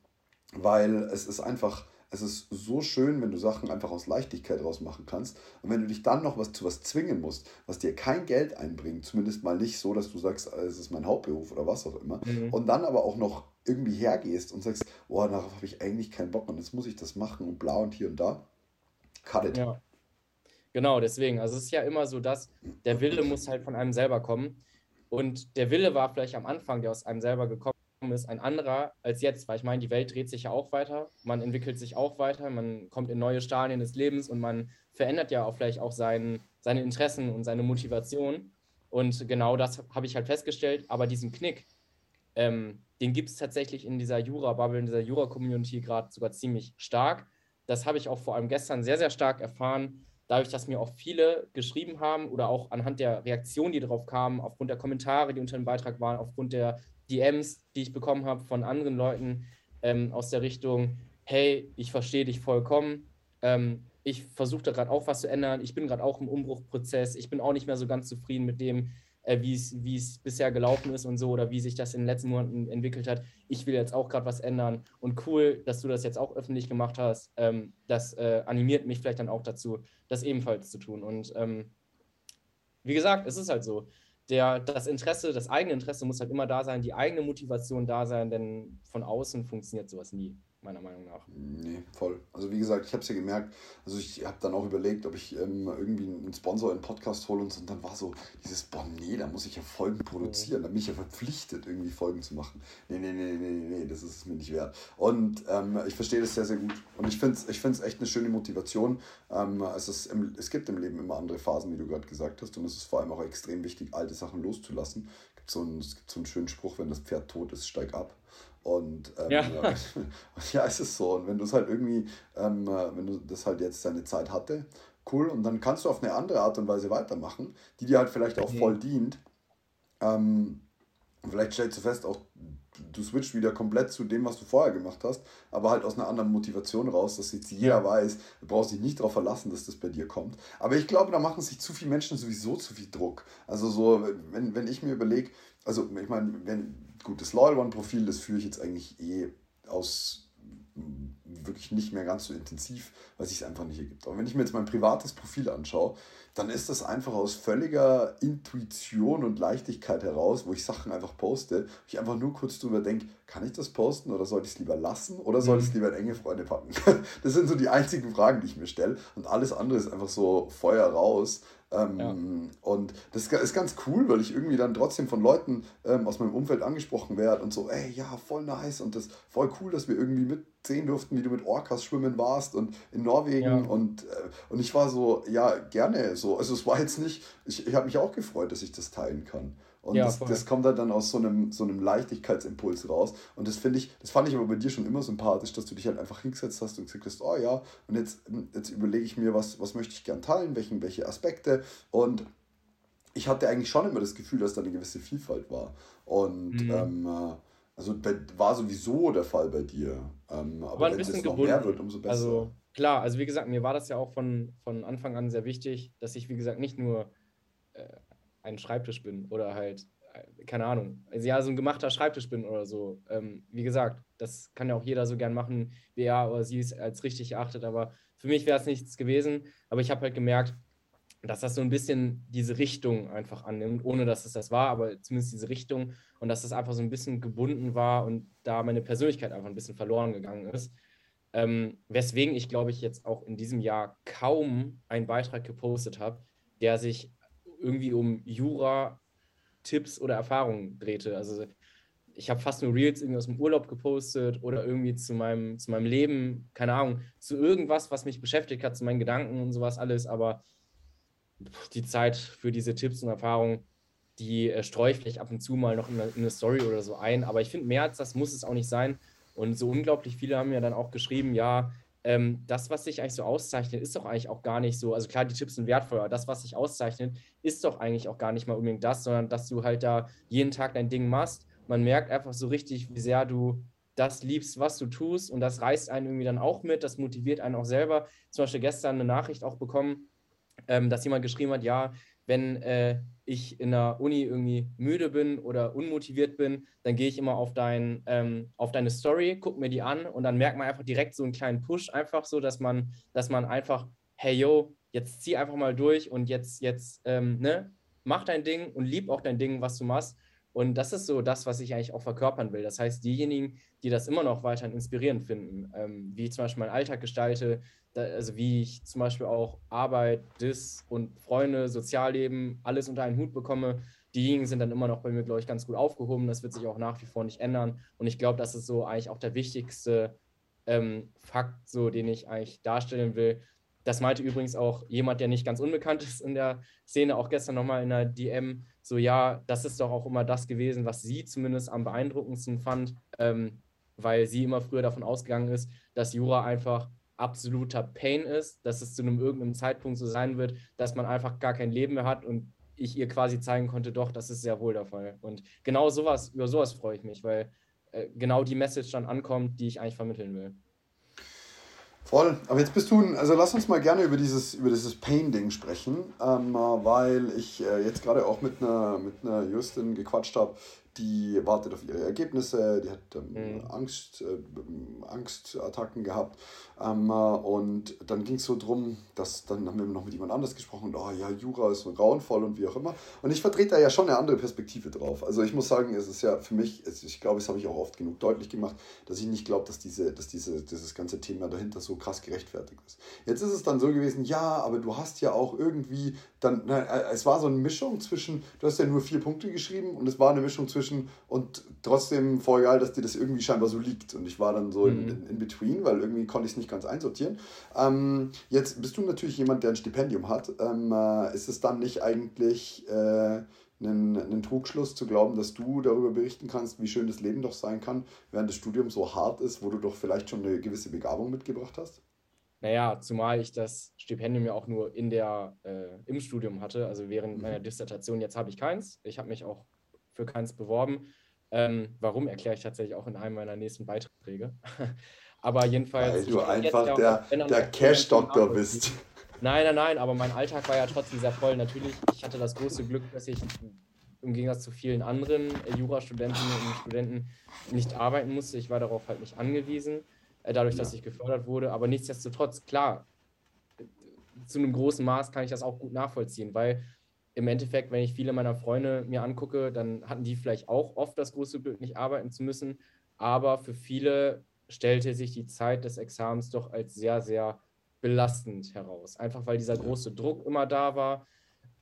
weil es ist einfach, es ist so schön, wenn du Sachen einfach aus Leichtigkeit rausmachen kannst. Und wenn du dich dann noch was zu was zwingen musst, was dir kein Geld einbringt, zumindest mal nicht so, dass du sagst, es ist mein Hauptberuf oder was auch immer, mhm. und dann aber auch noch irgendwie hergehst und sagst, boah, darauf habe ich eigentlich keinen Bock und jetzt muss ich das machen und bla und hier und da, cut it. Ja. Genau, deswegen. Also es ist ja immer so, dass der Wille muss halt von einem selber kommen. Und der Wille war vielleicht am Anfang, der aus einem selber gekommen ist ein anderer als jetzt, weil ich meine, die Welt dreht sich ja auch weiter, man entwickelt sich auch weiter, man kommt in neue Stadien des Lebens und man verändert ja auch vielleicht auch sein, seine Interessen und seine Motivation. Und genau das habe ich halt festgestellt. Aber diesen Knick, ähm, den gibt es tatsächlich in dieser Jura-Bubble, in dieser Jura-Community gerade sogar ziemlich stark. Das habe ich auch vor allem gestern sehr, sehr stark erfahren, dadurch, dass mir auch viele geschrieben haben oder auch anhand der Reaktionen, die darauf kamen, aufgrund der Kommentare, die unter dem Beitrag waren, aufgrund der DMs, die ich bekommen habe von anderen Leuten ähm, aus der Richtung, hey, ich verstehe dich vollkommen, ähm, ich versuche da gerade auch was zu ändern, ich bin gerade auch im Umbruchprozess, ich bin auch nicht mehr so ganz zufrieden mit dem, äh, wie es bisher gelaufen ist und so oder wie sich das in den letzten Monaten entwickelt hat. Ich will jetzt auch gerade was ändern und cool, dass du das jetzt auch öffentlich gemacht hast. Ähm, das äh, animiert mich vielleicht dann auch dazu, das ebenfalls zu tun. Und ähm, wie gesagt, es ist halt so der, das Interesse, das eigene Interesse muss halt immer da sein, die eigene Motivation da sein, denn von außen funktioniert sowas nie meiner Meinung nach. Nee, voll. Also wie gesagt, ich habe es ja gemerkt, also ich habe dann auch überlegt, ob ich ähm, irgendwie einen Sponsor in Podcast hole und, so, und dann war so dieses, boah nee, da muss ich ja Folgen produzieren, da bin ich ja verpflichtet, irgendwie Folgen zu machen. Nee, nee, nee, nee, nee, das ist es mir nicht wert. Und ähm, ich verstehe das sehr, sehr gut. Und ich finde es ich find's echt eine schöne Motivation. Ähm, es, ist im, es gibt im Leben immer andere Phasen, wie du gerade gesagt hast. Und es ist vor allem auch extrem wichtig, alte Sachen loszulassen. Es gibt so einen, es gibt so einen schönen Spruch, wenn das Pferd tot ist, steig ab. Und ähm, ja. ja, es ist so. Und wenn du es halt irgendwie, ähm, äh, wenn du das halt jetzt deine Zeit hatte, cool, und dann kannst du auf eine andere Art und Weise weitermachen, die dir halt vielleicht auch mhm. voll dient. Ähm, vielleicht stellst du fest, auch du switcht wieder komplett zu dem, was du vorher gemacht hast, aber halt aus einer anderen Motivation raus, dass jetzt jeder weiß, du brauchst dich nicht darauf verlassen, dass das bei dir kommt. Aber ich glaube, da machen sich zu viele Menschen sowieso zu viel Druck. Also so, wenn, wenn ich mir überlege, also ich meine, wenn, gut, das Loyal One-Profil, das führe ich jetzt eigentlich eh aus wirklich nicht mehr ganz so intensiv, weil es sich einfach nicht ergibt. Aber wenn ich mir jetzt mein privates Profil anschaue, dann ist das einfach aus völliger Intuition und Leichtigkeit heraus, wo ich Sachen einfach poste, wo ich einfach nur kurz drüber denke, kann ich das posten oder sollte ich es lieber lassen oder sollte ich es mhm. lieber in enge Freunde packen? Das sind so die einzigen Fragen, die ich mir stelle und alles andere ist einfach so Feuer raus ähm, ja. Und das ist ganz cool, weil ich irgendwie dann trotzdem von Leuten ähm, aus meinem Umfeld angesprochen werde und so, ey, ja, voll nice und das voll cool, dass wir irgendwie mitsehen durften, wie du mit Orcas schwimmen warst und in Norwegen ja. und, äh, und ich war so, ja, gerne so. Also es war jetzt nicht, ich, ich habe mich auch gefreut, dass ich das teilen kann. Und ja, das, das, kommt halt dann aus so einem, so einem Leichtigkeitsimpuls raus. Und das finde ich, das fand ich aber bei dir schon immer sympathisch, dass du dich halt einfach hingesetzt hast und gesagt hast, oh ja, und jetzt, jetzt überlege ich mir, was, was möchte ich gern teilen, welchen, welche Aspekte. Und ich hatte eigentlich schon immer das Gefühl, dass da eine gewisse Vielfalt war. Und mhm. ähm, äh, also war sowieso der Fall bei dir. Ähm, aber war ein bisschen noch gebunden. mehr wird, umso besser. Also klar, also wie gesagt, mir war das ja auch von, von Anfang an sehr wichtig, dass ich, wie gesagt, nicht nur äh, ein Schreibtisch bin oder halt, äh, keine Ahnung, also ja, so ein gemachter Schreibtisch bin oder so. Ähm, wie gesagt, das kann ja auch jeder so gern machen, wie er oder sie es als richtig erachtet, aber für mich wäre es nichts gewesen. Aber ich habe halt gemerkt, dass das so ein bisschen diese Richtung einfach annimmt, ohne dass es das war, aber zumindest diese Richtung und dass das einfach so ein bisschen gebunden war und da meine Persönlichkeit einfach ein bisschen verloren gegangen ist. Ähm, weswegen ich, glaube ich, jetzt auch in diesem Jahr kaum einen Beitrag gepostet habe, der sich irgendwie um Jura, Tipps oder Erfahrungen drehte. Also ich habe fast nur Reels irgendwie aus dem Urlaub gepostet oder irgendwie zu meinem, zu meinem Leben, keine Ahnung, zu irgendwas, was mich beschäftigt hat, zu meinen Gedanken und sowas alles. Aber die Zeit für diese Tipps und Erfahrungen, die äh, streue ich vielleicht ab und zu mal noch in eine, in eine Story oder so ein. Aber ich finde, mehr als das muss es auch nicht sein. Und so unglaublich viele haben ja dann auch geschrieben, ja, ähm, das, was sich eigentlich so auszeichnet, ist doch eigentlich auch gar nicht so. Also klar, die Tipps sind wertvoll, aber das, was sich auszeichnet, ist doch eigentlich auch gar nicht mal unbedingt das, sondern dass du halt da jeden Tag dein Ding machst. Man merkt einfach so richtig, wie sehr du das liebst, was du tust und das reißt einen irgendwie dann auch mit, das motiviert einen auch selber. Zum Beispiel gestern eine Nachricht auch bekommen, ähm, dass jemand geschrieben hat, ja, wenn äh, ich in der Uni irgendwie müde bin oder unmotiviert bin, dann gehe ich immer auf, dein, ähm, auf deine Story, gucke mir die an und dann merkt man einfach direkt so einen kleinen Push, einfach so, dass man, dass man einfach, hey yo, jetzt zieh einfach mal durch und jetzt, jetzt, ähm, ne, mach dein Ding und lieb auch dein Ding, was du machst. Und das ist so das, was ich eigentlich auch verkörpern will. Das heißt, diejenigen, die das immer noch weiterhin inspirierend finden, ähm, wie ich zum Beispiel meinen Alltag gestalte, da, also wie ich zum Beispiel auch Arbeit, Dis und Freunde, Sozialleben, alles unter einen Hut bekomme, diejenigen sind dann immer noch bei mir, glaube ich, ganz gut aufgehoben. Das wird sich auch nach wie vor nicht ändern. Und ich glaube, das ist so eigentlich auch der wichtigste ähm, Fakt, so, den ich eigentlich darstellen will. Das meinte übrigens auch jemand, der nicht ganz unbekannt ist in der Szene, auch gestern nochmal in der DM, so ja, das ist doch auch immer das gewesen, was sie zumindest am beeindruckendsten fand, ähm, weil sie immer früher davon ausgegangen ist, dass Jura einfach absoluter Pain ist, dass es zu einem irgendeinem Zeitpunkt so sein wird, dass man einfach gar kein Leben mehr hat und ich ihr quasi zeigen konnte, doch, das ist sehr wohl der Fall. Und genau sowas, über sowas freue ich mich, weil äh, genau die Message dann ankommt, die ich eigentlich vermitteln will. Voll. Aber jetzt bist du, also lass uns mal gerne über dieses, über dieses Pain-Ding sprechen, ähm, weil ich äh, jetzt gerade auch mit einer, mit einer Justin gequatscht habe, die wartet auf ihre Ergebnisse, die hat ähm, mhm. Angst, äh, Angstattacken gehabt. Ähm, äh, und dann ging es so drum, dass dann haben wir noch mit jemand anders gesprochen und oh ja, Jura ist so grauenvoll und wie auch immer. Und ich vertrete da ja schon eine andere Perspektive drauf. Also ich muss sagen, es ist ja für mich, es, ich glaube, das habe ich auch oft genug deutlich gemacht, dass ich nicht glaube, dass, diese, dass diese, dieses ganze Thema dahinter so krass gerechtfertigt ist. Jetzt ist es dann so gewesen, ja, aber du hast ja auch irgendwie dann, äh, es war so eine Mischung zwischen, du hast ja nur vier Punkte geschrieben und es war eine Mischung zwischen und trotzdem voll geil, dass dir das irgendwie scheinbar so liegt. Und ich war dann so mhm. in, in, between, weil irgendwie konnte ich es nicht ganz einsortieren. Ähm, jetzt bist du natürlich jemand, der ein Stipendium hat. Ähm, äh, ist es dann nicht eigentlich äh, ein, ein Trugschluss zu glauben, dass du darüber berichten kannst, wie schön das Leben doch sein kann, während das Studium so hart ist, wo du doch vielleicht schon eine gewisse Begabung mitgebracht hast? Naja, zumal ich das Stipendium ja auch nur in der, äh, im Studium hatte, also während mhm. meiner Dissertation. Jetzt habe ich keins. Ich habe mich auch für keins beworben. Ähm, warum erkläre ich tatsächlich auch in einem meiner nächsten Beiträge. aber jedenfalls. Weil du einfach der, der Cash-Doktor bist. Nein, nein, nein, aber mein Alltag war ja trotzdem sehr voll. Natürlich, ich hatte das große Glück, dass ich im Gegensatz zu vielen anderen Jurastudentinnen und Studenten nicht arbeiten musste. Ich war darauf halt nicht angewiesen. Äh, dadurch, ja. dass ich gefördert wurde. Aber nichtsdestotrotz, klar, zu einem großen Maß kann ich das auch gut nachvollziehen, weil im Endeffekt, wenn ich viele meiner Freunde mir angucke, dann hatten die vielleicht auch oft das große Glück, nicht arbeiten zu müssen. Aber für viele stellte sich die Zeit des Examens doch als sehr, sehr belastend heraus. Einfach weil dieser große Druck immer da war,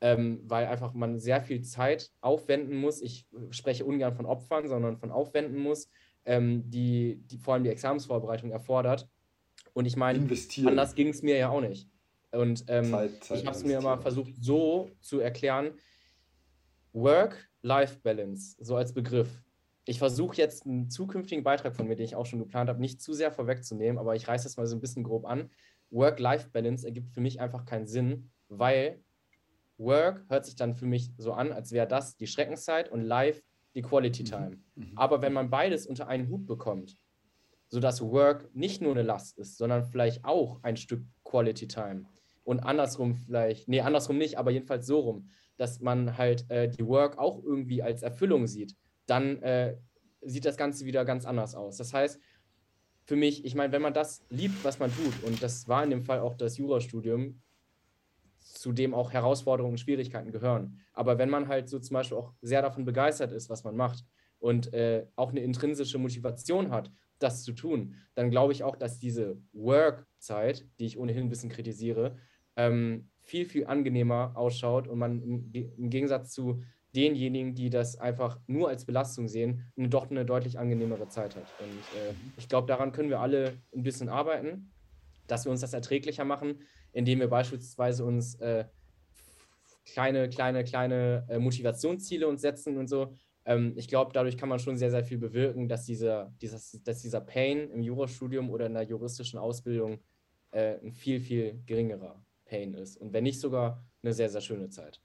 ähm, weil einfach man sehr viel Zeit aufwenden muss. Ich spreche ungern von Opfern, sondern von aufwenden muss, ähm, die, die vor allem die Examensvorbereitung erfordert. Und ich meine, anders ging es mir ja auch nicht. Und ähm, Zeit, Zeit ich habe es mir immer versucht so zu erklären, Work-Life-Balance, so als Begriff. Ich versuche jetzt einen zukünftigen Beitrag von mir, den ich auch schon geplant habe, nicht zu sehr vorwegzunehmen, aber ich reiße das mal so ein bisschen grob an. Work-Life-Balance ergibt für mich einfach keinen Sinn, weil Work hört sich dann für mich so an, als wäre das die Schreckenszeit und Life die Quality mhm. Time. Mhm. Aber wenn man beides unter einen Hut bekommt, sodass Work nicht nur eine Last ist, sondern vielleicht auch ein Stück Quality Time und andersrum vielleicht, nee, andersrum nicht, aber jedenfalls so rum, dass man halt äh, die Work auch irgendwie als Erfüllung sieht, dann äh, sieht das Ganze wieder ganz anders aus. Das heißt, für mich, ich meine, wenn man das liebt, was man tut, und das war in dem Fall auch das Jurastudium, zu dem auch Herausforderungen und Schwierigkeiten gehören. Aber wenn man halt so zum Beispiel auch sehr davon begeistert ist, was man macht und äh, auch eine intrinsische Motivation hat, das zu tun, dann glaube ich auch, dass diese Work-Zeit, die ich ohnehin ein bisschen kritisiere, ähm, viel, viel angenehmer ausschaut und man im, im, Gegensatz zu denjenigen, die das einfach nur als Belastung sehen, eine, doch eine deutlich angenehmere Zeit hat. Und äh, ich glaube, daran können wir alle ein bisschen arbeiten, dass wir uns das erträglicher machen, indem wir beispielsweise uns äh, kleine, kleine, kleine äh, Motivationsziele uns setzen und so. Ähm, ich glaube, dadurch kann man schon sehr, sehr viel bewirken, dass dieser, dieses, dass dieser Pain im Jurastudium oder in der juristischen Ausbildung äh, ein viel, viel geringerer Pain ist. Und wenn nicht sogar eine sehr, sehr schöne Zeit.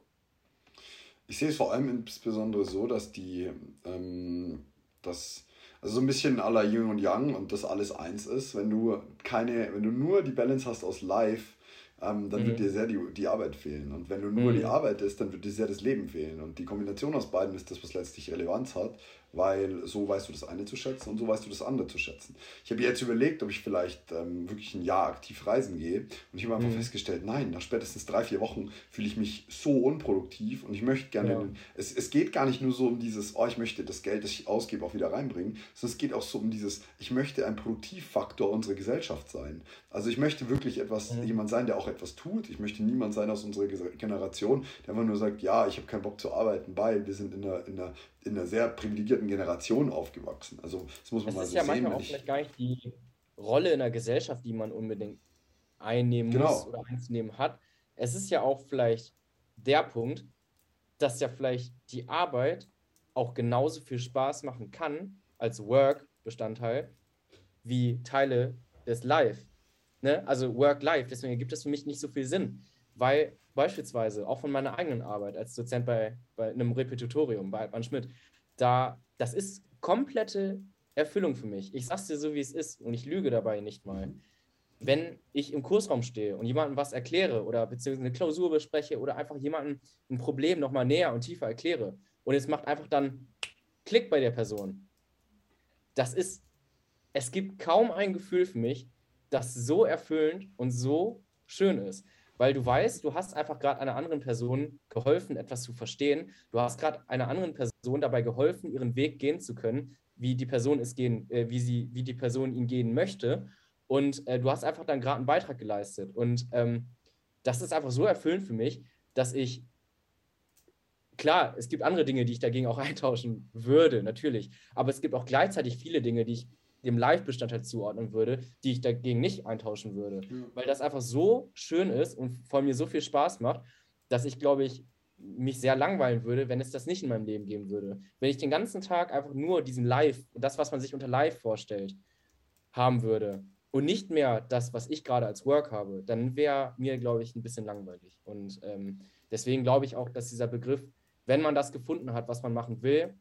Ich sehe es vor allem insbesondere so, dass die, ähm, dass, also so ein bisschen aller Yin und Yang und das alles eins ist, wenn du keine, wenn du nur die Balance hast aus Live ähm, dann mhm. wird dir sehr die, die Arbeit fehlen. Und wenn du nur mhm. die Arbeit ist, dann wird dir sehr das Leben fehlen. Und die Kombination aus beiden ist das, was letztlich Relevanz hat, weil so weißt du das eine zu schätzen und so weißt du das andere zu schätzen. Ich habe jetzt überlegt, ob ich vielleicht ähm, wirklich ein Jahr aktiv reisen gehe und ich habe einfach mhm. festgestellt, nein, nach spätestens drei, vier Wochen fühle ich mich so unproduktiv und ich möchte gerne, ja. es, es geht gar nicht nur so um dieses, oh, ich möchte das Geld, das ich ausgebe, auch wieder reinbringen, sondern es geht auch so um dieses, ich möchte ein Produktivfaktor unserer Gesellschaft sein. Also ich möchte wirklich etwas, mhm. jemand sein, der auch etwas tut. Ich möchte niemand sein aus unserer Generation, der einfach nur sagt, ja, ich habe keinen Bock zu arbeiten, weil wir sind in einer, in einer, in einer sehr privilegierten Generation aufgewachsen. Also das muss man es mal so sehen. Das ist ja manchmal auch vielleicht gar nicht die Rolle in der Gesellschaft, die man unbedingt einnehmen genau. muss oder einzunehmen hat. Es ist ja auch vielleicht der Punkt, dass ja vielleicht die Arbeit auch genauso viel Spaß machen kann als Work-Bestandteil wie Teile des Live. Ne? Also Work-Life. Deswegen gibt es für mich nicht so viel Sinn. Weil beispielsweise auch von meiner eigenen Arbeit als Dozent bei, bei einem Repetitorium bei Altmann Schmidt, da, das ist komplette Erfüllung für mich. Ich sag's dir so, wie es ist und ich lüge dabei nicht mal. Wenn ich im Kursraum stehe und jemandem was erkläre oder beziehungsweise eine Klausur bespreche oder einfach jemandem ein Problem nochmal näher und tiefer erkläre und es macht einfach dann Klick bei der Person. Das ist, es gibt kaum ein Gefühl für mich, das so erfüllend und so schön ist. Weil du weißt, du hast einfach gerade einer anderen Person geholfen, etwas zu verstehen. Du hast gerade einer anderen Person dabei geholfen, ihren Weg gehen zu können, wie die Person es gehen, äh, wie sie, wie die Person ihn gehen möchte. Und äh, du hast einfach dann gerade einen Beitrag geleistet. Und ähm, das ist einfach so erfüllend für mich, dass ich klar, es gibt andere Dinge, die ich dagegen auch eintauschen würde, natürlich. Aber es gibt auch gleichzeitig viele Dinge, die ich dem Live-Bestandteil zuordnen würde, die ich dagegen nicht eintauschen würde. Ja. Weil das einfach so schön ist und vor mir so viel Spaß macht, dass ich, glaube ich, mich sehr langweilen würde, wenn es das nicht in meinem Leben geben würde. Wenn ich den ganzen Tag einfach nur diesen Live, das, was man sich unter Live vorstellt, haben würde und nicht mehr das, was ich gerade als Work habe, dann wäre mir, glaube ich, ein bisschen langweilig. Und ähm, deswegen glaube ich auch, dass dieser Begriff, wenn man das gefunden hat, was man machen will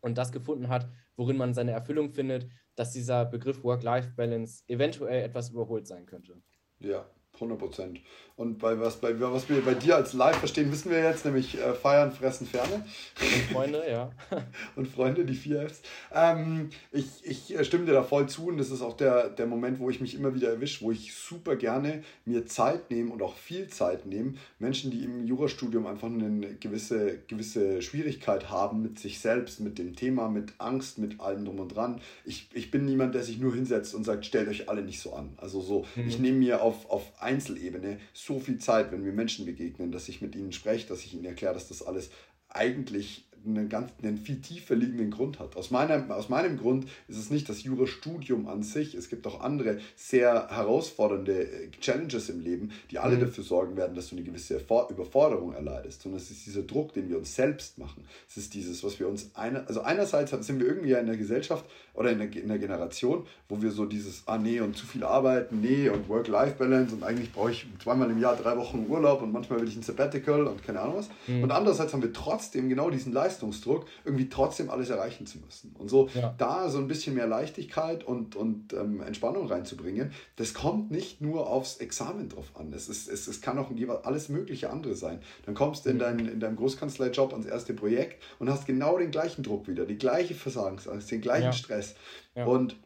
und das gefunden hat, worin man seine Erfüllung findet, dass dieser Begriff Work-Life-Balance eventuell etwas überholt sein könnte. Ja, 100 Prozent. Und bei was, bei, was wir bei dir als Live verstehen, wissen wir jetzt, nämlich äh, Feiern, Fressen, Ferne. Und Freunde, ja. und Freunde, die vier Fs. Ähm, ich, ich äh, stimme dir da voll zu und das ist auch der, der Moment, wo ich mich immer wieder erwische, wo ich super gerne mir Zeit nehme und auch viel Zeit nehme. Menschen, die im Jurastudium einfach eine gewisse, gewisse Schwierigkeit haben mit sich selbst, mit dem Thema, mit Angst, mit allem drum und dran. Ich, ich bin niemand, der sich nur hinsetzt und sagt, stellt euch alle nicht so an. Also so, mhm. ich nehme mir auf, auf Einzelebene so viel Zeit, wenn wir Menschen begegnen, dass ich mit ihnen spreche, dass ich ihnen erkläre, dass das alles eigentlich einen ganz einen viel tiefer liegenden Grund hat. Aus meinem, aus meinem Grund ist es nicht das Jurastudium an sich. Es gibt auch andere sehr herausfordernde äh, Challenges im Leben, die alle mhm. dafür sorgen werden, dass du eine gewisse Überforderung erleidest. Sondern es ist dieser Druck, den wir uns selbst machen. Es ist dieses, was wir uns eine, also einerseits sind wir irgendwie in der Gesellschaft oder in der, in der Generation, wo wir so dieses, ah nee, und zu viel arbeiten, nee, und Work-Life-Balance und eigentlich brauche ich zweimal im Jahr drei Wochen Urlaub und manchmal will ich ein Sabbatical und keine Ahnung was. Mhm. Und andererseits haben wir trotzdem genau diesen Leistung Leistungsdruck, irgendwie trotzdem alles erreichen zu müssen. Und so ja. da so ein bisschen mehr Leichtigkeit und, und ähm, Entspannung reinzubringen, das kommt nicht nur aufs Examen drauf an. Es, ist, es, es kann auch alles mögliche andere sein. Dann kommst du in, mhm. dein, in deinem Großkanzleijob ans erste Projekt und hast genau den gleichen Druck wieder, die gleiche Versagensangst, den gleichen ja. Stress. Ja. Und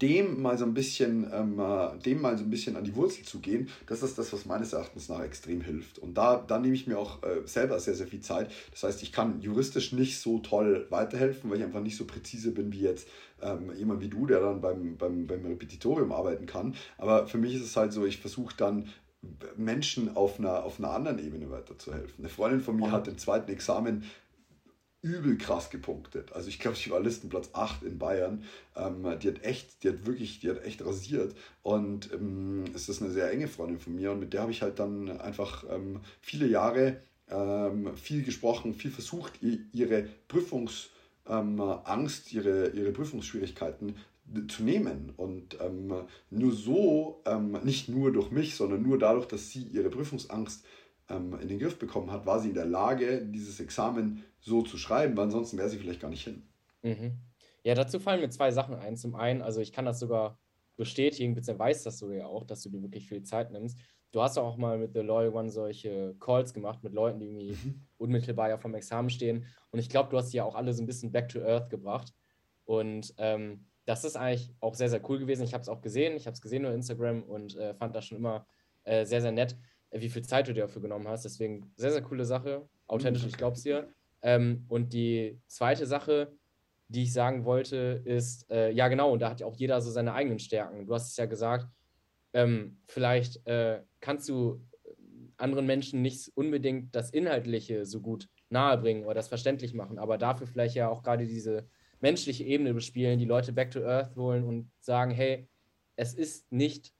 dem mal so ein bisschen, ähm, äh, dem mal so ein bisschen an die Wurzel zu gehen, das ist das, was meines Erachtens nach extrem hilft. Und da, da nehme ich mir auch äh, selber sehr, sehr viel Zeit. Das heißt, ich kann juristisch nicht so toll weiterhelfen, weil ich einfach nicht so präzise bin wie jetzt ähm, jemand wie du, der dann beim, beim, beim Repetitorium arbeiten kann. Aber für mich ist es halt so, ich versuche dann Menschen auf einer, auf einer anderen Ebene weiterzuhelfen. Eine Freundin von mir hat im zweiten Examen übel krass gepunktet. Also ich glaube, sie war Listenplatz 8 in Bayern. Ähm, die hat echt, die hat wirklich, die hat echt rasiert. Und ähm, es ist eine sehr enge Freundin von mir und mit der habe ich halt dann einfach ähm, viele Jahre ähm, viel gesprochen, viel versucht, ihre Prüfungsangst, ähm, ihre, ihre Prüfungsschwierigkeiten zu nehmen. Und ähm, nur so, nicht nur durch mich, sondern nur dadurch, dass sie ihre Prüfungsangst in den Griff bekommen hat, war sie in der Lage, dieses Examen so zu schreiben, weil ansonsten wäre sie vielleicht gar nicht hin. Mhm. Ja, dazu fallen mir zwei Sachen ein. Zum einen, also ich kann das sogar bestätigen, beziehungsweise weiß das sogar ja auch, dass du dir wirklich viel Zeit nimmst. Du hast auch mal mit The Loyal One solche Calls gemacht mit Leuten, die irgendwie mhm. unmittelbar ja vom Examen stehen. Und ich glaube, du hast die ja auch alle so ein bisschen back to earth gebracht. Und ähm, das ist eigentlich auch sehr, sehr cool gewesen. Ich habe es auch gesehen. Ich habe es gesehen über Instagram und äh, fand das schon immer äh, sehr, sehr nett, wie viel Zeit du dir dafür genommen hast. Deswegen sehr, sehr coole Sache. Authentisch, mhm. ich glaube es dir. Ähm, und die zweite Sache, die ich sagen wollte, ist, äh, ja genau, und da hat ja auch jeder so seine eigenen Stärken. Du hast es ja gesagt, ähm, vielleicht äh, kannst du anderen Menschen nicht unbedingt das Inhaltliche so gut nahebringen oder das verständlich machen, aber dafür vielleicht ja auch gerade diese menschliche Ebene bespielen, die Leute back to earth holen und sagen, hey, es ist nicht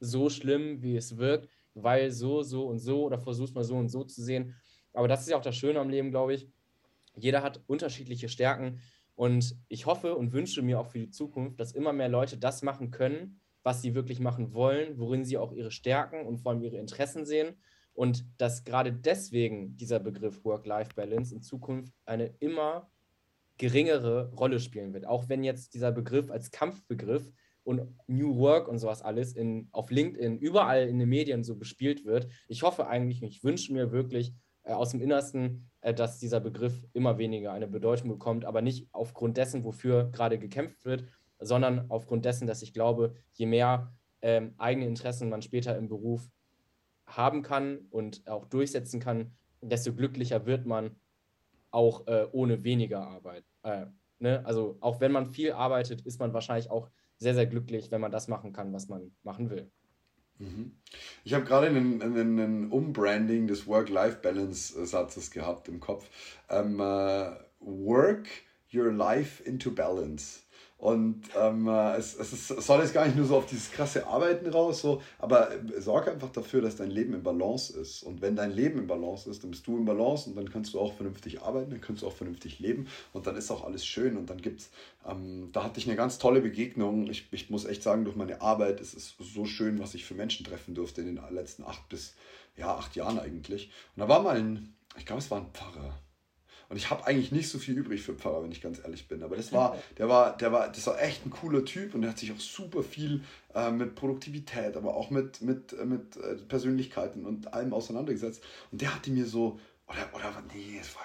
so schlimm, wie es wirkt, weil so, so und so oder versuchst mal so und so zu sehen. Aber das ist ja auch das Schöne am Leben, glaube ich. Jeder hat unterschiedliche Stärken und ich hoffe und wünsche mir auch für die Zukunft, dass immer mehr Leute das machen können, was sie wirklich machen wollen, worin sie auch ihre Stärken und vor allem ihre Interessen sehen. Und dass gerade deswegen dieser Begriff Work-Life-Balance in Zukunft eine immer geringere Rolle spielen wird. Auch wenn jetzt dieser Begriff als Kampfbegriff und New Work und sowas alles in, auf LinkedIn überall in den Medien so bespielt wird. Ich hoffe eigentlich ich wünsche mir wirklich, äh, aus dem Innersten, äh, dass dieser Begriff immer weniger eine Bedeutung bekommt, aber nicht aufgrund dessen, wofür gerade gekämpft wird, sondern aufgrund dessen, dass ich glaube, je mehr ähm, eigene Interessen man später im Beruf haben kann und auch durchsetzen kann, desto glücklicher wird man auch äh, ohne weniger Arbeit. Äh, ne? Also auch wenn man viel arbeitet, ist man wahrscheinlich auch sehr, sehr glücklich, wenn man das machen kann, was man machen will. Mhm. Ich habe gerade einen, einen, einen, Umbranding des Work-Life-Balance-Satzes gehabt im Kopf. Ähm, uh, work your life into balance. Und ähm, äh, es, es, ist, es soll jetzt gar nicht nur so auf dieses krasse Arbeiten raus, so, aber äh, sorg einfach dafür, dass dein Leben im Balance ist. Und wenn dein Leben im Balance ist, dann bist du im Balance und dann kannst du auch vernünftig arbeiten, dann kannst du auch vernünftig leben und dann ist auch alles schön. Und dann gibt's, ähm, da hatte ich eine ganz tolle Begegnung. Ich, ich muss echt sagen, durch meine Arbeit ist es so schön, was ich für Menschen treffen durfte in den letzten acht bis ja, acht Jahren eigentlich. Und da war mal ein, ich glaube, es war ein Pfarrer Und ich habe eigentlich nicht so viel übrig für Pfarrer, wenn ich ganz ehrlich bin. Aber das war, der war, der war, das war echt ein cooler Typ und der hat sich auch super viel äh, mit Produktivität, aber auch mit, mit, äh, mit äh, Persönlichkeiten und allem auseinandergesetzt. Und der hatte mir so, oder, oder nee, es war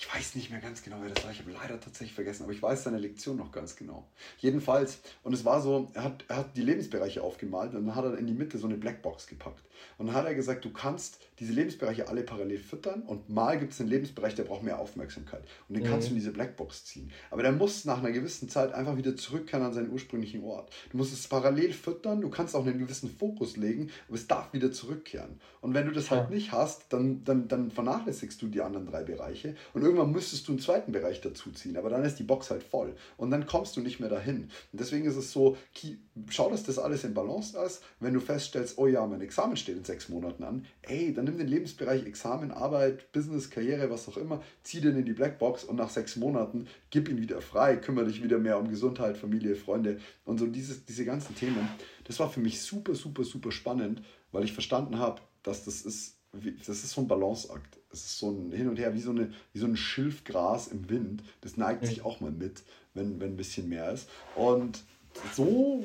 ich weiß nicht mehr ganz genau, wer das war. Ich habe leider tatsächlich vergessen, aber ich weiß seine Lektion noch ganz genau. Jedenfalls, und es war so, er hat, er hat die Lebensbereiche aufgemalt und dann hat er in die Mitte so eine Blackbox gepackt. Und dann hat er gesagt, du kannst diese Lebensbereiche alle parallel füttern und mal gibt es einen Lebensbereich, der braucht mehr Aufmerksamkeit. Und den mhm. kannst du in diese Blackbox ziehen. Aber der muss nach einer gewissen Zeit einfach wieder zurückkehren an seinen ursprünglichen Ort. Du musst es parallel füttern, du kannst auch einen gewissen Fokus legen, aber es darf wieder zurückkehren. Und wenn du das halt nicht hast, dann, dann, dann vernachlässigst du die anderen drei Bereiche und irgendwann müsstest du einen zweiten Bereich dazu ziehen, aber dann ist die Box halt voll und dann kommst du nicht mehr dahin. Und deswegen ist es so, schau, dass das alles in Balance ist. Wenn du feststellst, oh ja, mein Examen steht in sechs Monaten an, ey, dann nimm den Lebensbereich Examen, Arbeit, Business, Karriere, was auch immer, zieh den in die Blackbox und nach sechs Monaten gib ihn wieder frei, kümmere dich wieder mehr um Gesundheit, Familie, Freunde und so dieses, diese ganzen Themen. Das war für mich super, super, super spannend, weil ich verstanden habe, dass das ist das ist so ein Balanceakt. Es ist so ein Hin und Her, wie so, eine, wie so ein Schilfgras im Wind. Das neigt sich auch mal mit, wenn, wenn ein bisschen mehr ist. Und so,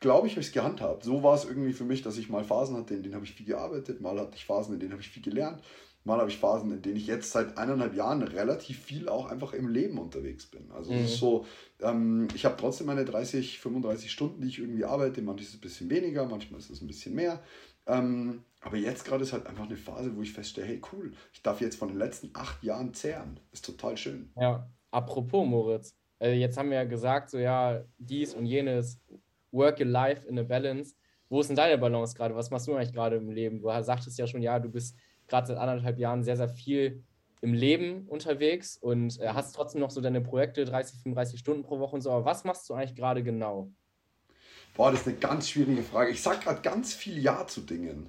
glaube ich, habe ich es gehandhabt. So war es irgendwie für mich, dass ich mal Phasen hatte, in denen habe ich viel gearbeitet, mal hatte ich Phasen, in denen habe ich viel gelernt, mal habe ich Phasen, in denen ich jetzt seit eineinhalb Jahren relativ viel auch einfach im Leben unterwegs bin. Also mhm. es ist so, ähm, ich habe trotzdem meine 30, 35 Stunden, die ich irgendwie arbeite. Manchmal ist es ein bisschen weniger, manchmal ist es ein bisschen mehr. Ähm, aber jetzt gerade ist halt einfach eine Phase, wo ich feststelle, hey cool, ich darf jetzt von den letzten acht Jahren zehren. Ist total schön. Ja, apropos Moritz, äh, jetzt haben wir ja gesagt, so ja, dies und jenes, work your life in a balance. Wo ist denn deine Balance gerade? Was machst du eigentlich gerade im Leben? Du sagtest ja schon, ja, du bist gerade seit anderthalb Jahren sehr, sehr viel im Leben unterwegs und äh, hast trotzdem noch so deine Projekte, 30, 35 Stunden pro Woche und so. Aber was machst du eigentlich gerade genau? Boah, das ist eine ganz schwierige Frage. Ich sage gerade ganz viel Ja zu Dingen.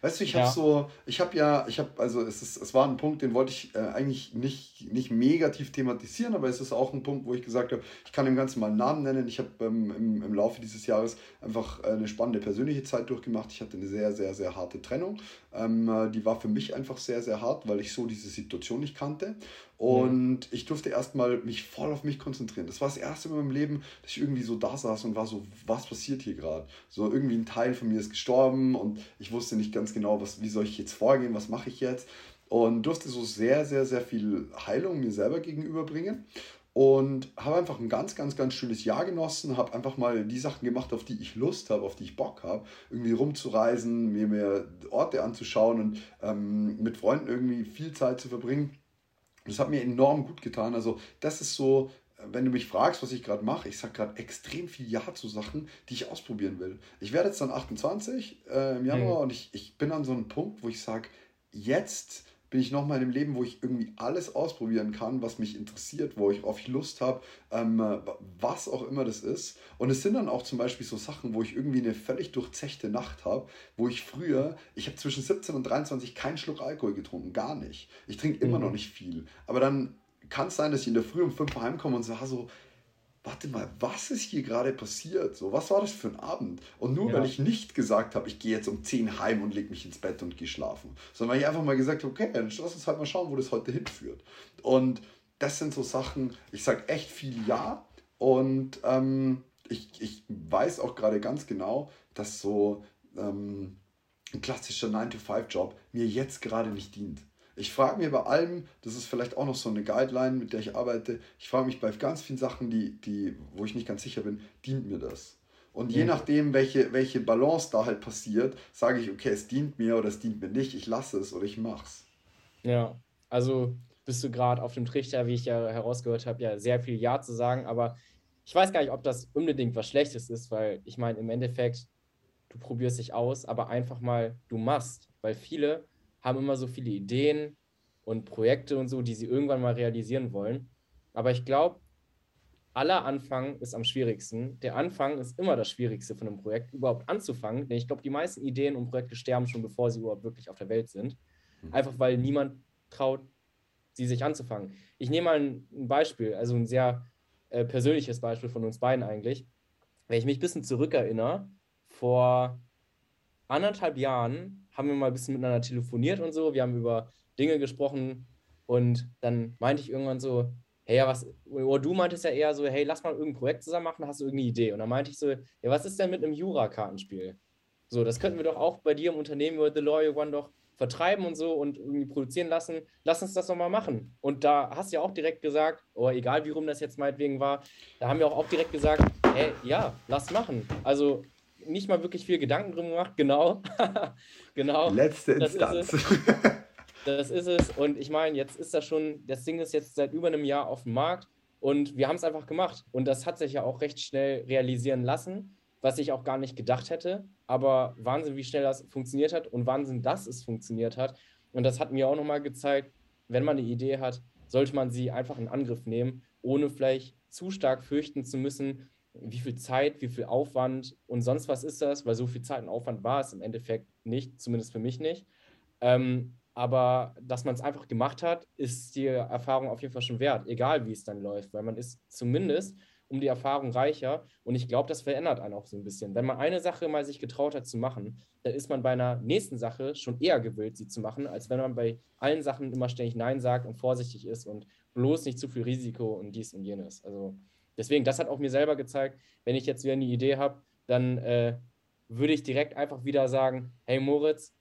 Weißt du, ich habe ja. so, ich habe ja, ich habe, also es, ist, es war ein Punkt, den wollte ich äh, eigentlich nicht, nicht negativ thematisieren, aber es ist auch ein Punkt, wo ich gesagt habe, ich kann dem Ganzen mal einen Namen nennen. Ich habe ähm, im, im Laufe dieses Jahres einfach äh, eine spannende persönliche Zeit durchgemacht. Ich hatte eine sehr, sehr, sehr harte Trennung. Ähm, äh, die war für mich einfach sehr, sehr hart, weil ich so diese Situation nicht kannte. Und ich durfte erstmal mich voll auf mich konzentrieren. Das war das erste Mal in meinem Leben, dass ich irgendwie so da saß und war so, was passiert hier gerade? So irgendwie ein Teil von mir ist gestorben und ich wusste nicht ganz genau, was, wie soll ich jetzt vorgehen, was mache ich jetzt? Und durfte so sehr, sehr, sehr viel Heilung mir selber gegenüberbringen und habe einfach ein ganz, ganz, ganz schönes Jahr genossen, habe einfach mal die Sachen gemacht, auf die ich Lust habe, auf die ich Bock habe, irgendwie rumzureisen, mir mehr Orte anzuschauen und ähm, mit Freunden irgendwie viel Zeit zu verbringen. Das hat mir enorm gut getan. Also das ist so, wenn du mich fragst, was ich gerade mache, ich sage gerade extrem viel Ja zu Sachen, die ich ausprobieren will. Ich werde jetzt dann 28 äh, im Januar mhm. und ich, ich bin an so einem Punkt, wo ich sage, jetzt bin ich nochmal in einem Leben, wo ich irgendwie alles ausprobieren kann, was mich interessiert, wo ich auf Lust habe, ähm, was auch immer das ist. Und es sind dann auch zum Beispiel so Sachen, wo ich irgendwie eine völlig durchzechte Nacht habe, wo ich früher, ich habe zwischen 17 und 23 keinen Schluck Alkohol getrunken, gar nicht. Ich trinke immer mhm. noch nicht viel. Aber dann kann es sein, dass ich in der Früh um 5 heimkomme und sage so, warte mal, was ist hier gerade passiert? So, was war das für ein Abend? Und nur ja. weil ich nicht gesagt habe, ich gehe jetzt um 10 heim und lege mich ins Bett und gehe schlafen, sondern weil ich einfach mal gesagt habe, okay, dann lass uns halt mal schauen, wo das heute hinführt. Und das sind so Sachen, ich sage echt viel Ja und ähm, ich, ich weiß auch gerade ganz genau, dass so ähm, ein klassischer 9-to-5-Job mir jetzt gerade nicht dient. Ich frage mich bei allem, das ist vielleicht auch noch so eine Guideline, mit der ich arbeite, ich frage mich bei ganz vielen Sachen, die, die, wo ich nicht ganz sicher bin, dient mir das? Und je nachdem, welche, welche Balance da halt passiert, sage ich, okay, es dient mir oder es dient mir nicht, ich lasse es oder ich mache es. Ja, also bist du gerade auf dem Trichter, wie ich ja herausgehört habe, ja sehr viel Ja zu sagen, aber ich weiß gar nicht, ob das unbedingt was Schlechtes ist, weil ich meine, im Endeffekt, du probierst dich aus, aber einfach mal, du machst, weil viele haben immer so viele Ideen und Projekte und so, die sie irgendwann mal realisieren wollen. Aber ich glaube, aller Anfang ist am schwierigsten. Der Anfang ist immer das Schwierigste von einem Projekt, überhaupt anzufangen. Denn ich glaube, die meisten Ideen und Projekte sterben schon, bevor sie überhaupt wirklich auf der Welt sind. Mhm. Einfach weil niemand traut, sie sich anzufangen. Ich nehme mal ein, Beispiel, also ein sehr äh, persönliches Beispiel von uns beiden eigentlich. Wenn ich mich ein bisschen zurückerinnere, vor anderthalb Jahren haben wir mal ein bisschen miteinander telefoniert und so. Wir haben über Dinge gesprochen, Und dann meinte ich irgendwann so, hey, ja, was, oder du meintest ja eher so, hey, lass mal irgendein Projekt zusammen machen, hast du irgendeine Idee? Und dann meinte ich so, ja, was ist denn mit einem Jura-Kartenspiel? So, das könnten wir doch auch bei dir im Unternehmen über The Lawyer One doch vertreiben und so und irgendwie produzieren lassen. Lass uns das doch mal machen. Und da hast du ja auch direkt gesagt, oh, egal wie rum das jetzt meinetwegen war, da haben wir auch, auch direkt gesagt, hey, ja, lass machen. Also nicht mal wirklich viel Gedanken drum gemacht, genau. genau. Letzte Instanz. Das ist es. Und ich meine, jetzt ist das schon, das Ding ist jetzt seit über einem Jahr auf dem Markt und wir haben es einfach gemacht. Und das hat sich ja auch recht schnell realisieren lassen, was ich auch gar nicht gedacht hätte. Aber Wahnsinn, wie schnell das funktioniert hat und Wahnsinn, dass es funktioniert hat. Und das hat mir auch nochmal gezeigt, wenn man eine Idee hat, sollte man sie einfach in Angriff nehmen, ohne vielleicht zu stark fürchten zu müssen, wie viel Zeit, wie viel Aufwand und sonst was ist das, weil so viel Zeit und Aufwand war es im Endeffekt nicht, zumindest für mich nicht. Ähm, aber dass man es einfach gemacht hat, ist die Erfahrung auf jeden Fall schon wert, egal wie es dann läuft, weil man ist zumindest um die Erfahrung reicher und ich glaube, das verändert einen auch so ein bisschen. Wenn man eine Sache mal sich getraut hat zu machen, dann ist man bei einer nächsten Sache schon eher gewillt, sie zu machen, als wenn man bei allen Sachen immer ständig Nein sagt und vorsichtig ist und bloß nicht zu viel Risiko und dies und jenes. Also deswegen, das hat auch mir selber gezeigt, wenn ich jetzt wieder eine Idee habe, dann äh, würde ich direkt einfach wieder sagen, hey Moritz,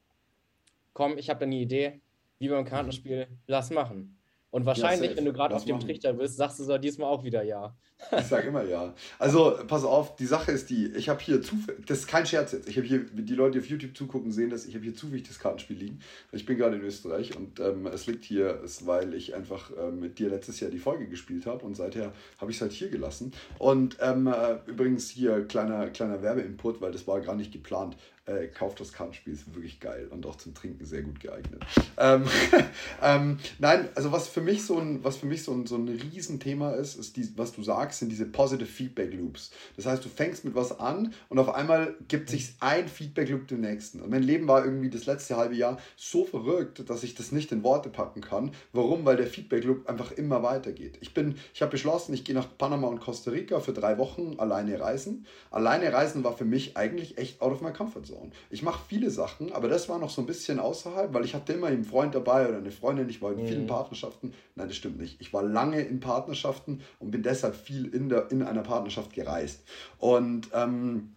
komm, ich habe da eine Idee, wie beim Kartenspiel, lass machen. Und wahrscheinlich, ja, wenn du gerade auf dem Trichter bist, sagst du so diesmal auch wieder ja. Ich sage immer ja. Also, pass auf, die Sache ist die, ich habe hier zufällig, das ist kein Scherz jetzt, ich habe hier, die Leute, die auf YouTube zugucken, sehen das, ich habe hier zufällig das Kartenspiel liegen. Ich bin gerade in Österreich und ähm, es liegt hier, weil ich einfach ähm, mit dir letztes Jahr die Folge gespielt habe und seither habe ich es halt hier gelassen. Und ähm, äh, übrigens hier kleiner, kleiner Werbeinput, weil das war gar nicht geplant äh, kauft das Kartenspiel, ist wirklich geil und auch zum Trinken sehr gut geeignet. Ähm, ähm, nein, also was für mich so ein, was für mich so ein, so ein Riesenthema ist, ist die, was du sagst, sind diese Positive Feedback Loops. Das heißt, du fängst mit was an und auf einmal gibt sich ein Feedback Loop dem nächsten. Und mein Leben war irgendwie das letzte halbe Jahr so verrückt, dass ich das nicht in Worte packen kann. Warum? Weil der Feedback Loop einfach immer weitergeht. Ich bin, ich habe beschlossen, ich gehe nach Panama und Costa Rica für drei Wochen alleine reisen. Alleine reisen war für mich eigentlich echt out of my comfort zone. Zone. Ich mache viele Sachen, aber das war noch so ein bisschen außerhalb, weil ich hatte immer einen Freund dabei oder eine Freundin. Ich war in vielen mhm. Partnerschaften. Nein, das stimmt nicht. Ich war lange in Partnerschaften und bin deshalb viel in, der, in einer Partnerschaft gereist. Und ähm,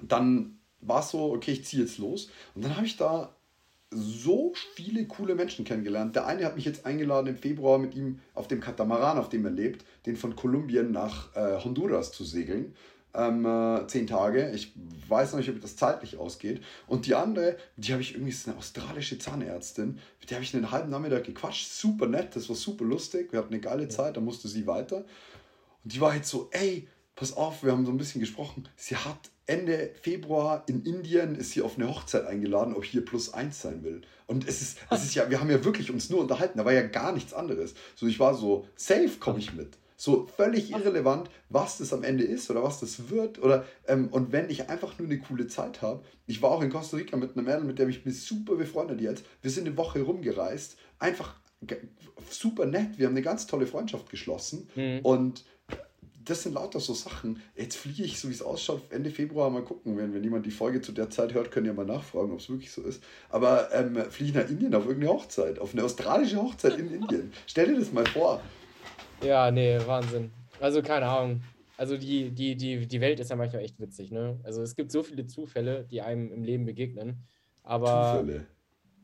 dann war es so, okay, ich ziehe jetzt los. Und dann habe ich da so viele coole Menschen kennengelernt. Der eine hat mich jetzt eingeladen, im Februar mit ihm auf dem Katamaran, auf dem er lebt, den von Kolumbien nach äh, Honduras zu segeln ähm, äh, zehn Tage. Ich weiß noch nicht, ob das zeitlich ausgeht. Und die andere, die habe ich irgendwie, ist eine australische Zahnärztin, mit der habe ich einen halben Nachmittag gequatscht. Super nett, das war super lustig. Wir hatten eine geile Zeit, da musste sie weiter. Und die war jetzt so, ey, pass auf, wir haben so ein bisschen gesprochen. Sie hat Ende Februar in Indien ist sie auf eine Hochzeit eingeladen, ob hier plus eins sein will. Und es ist, es ist ja, wir haben ja wirklich uns nur unterhalten, da war ja gar nichts anderes. So, ich war so, safe komme ich mit. So völlig irrelevant, was das am Ende ist oder was das wird. Oder, ähm, und wenn ich einfach nur eine coole Zeit habe. Ich war auch in Costa Rica mit einer Mädel, mit der ich bin super befreundet jetzt. Wir sind eine Woche rumgereist. Einfach super nett. Wir haben eine ganz tolle Freundschaft geschlossen. Mhm. Und das sind lauter so Sachen. Jetzt fliege ich, so wie es ausschaut, Ende Februar mal gucken. Wenn, wenn jemand die Folge zu der Zeit hört, können ja mal nachfragen, ob es wirklich so ist. Aber ähm, fliege ich nach Indien auf irgendeine Hochzeit, auf eine australische Hochzeit in Indien. Stell dir das mal vor. Ja, nee, Wahnsinn. Also keine Ahnung. Also die, die, die, die Welt ist ja manchmal echt witzig, ne? Also es gibt so viele Zufälle, die einem im Leben begegnen. Aber. Zufälle.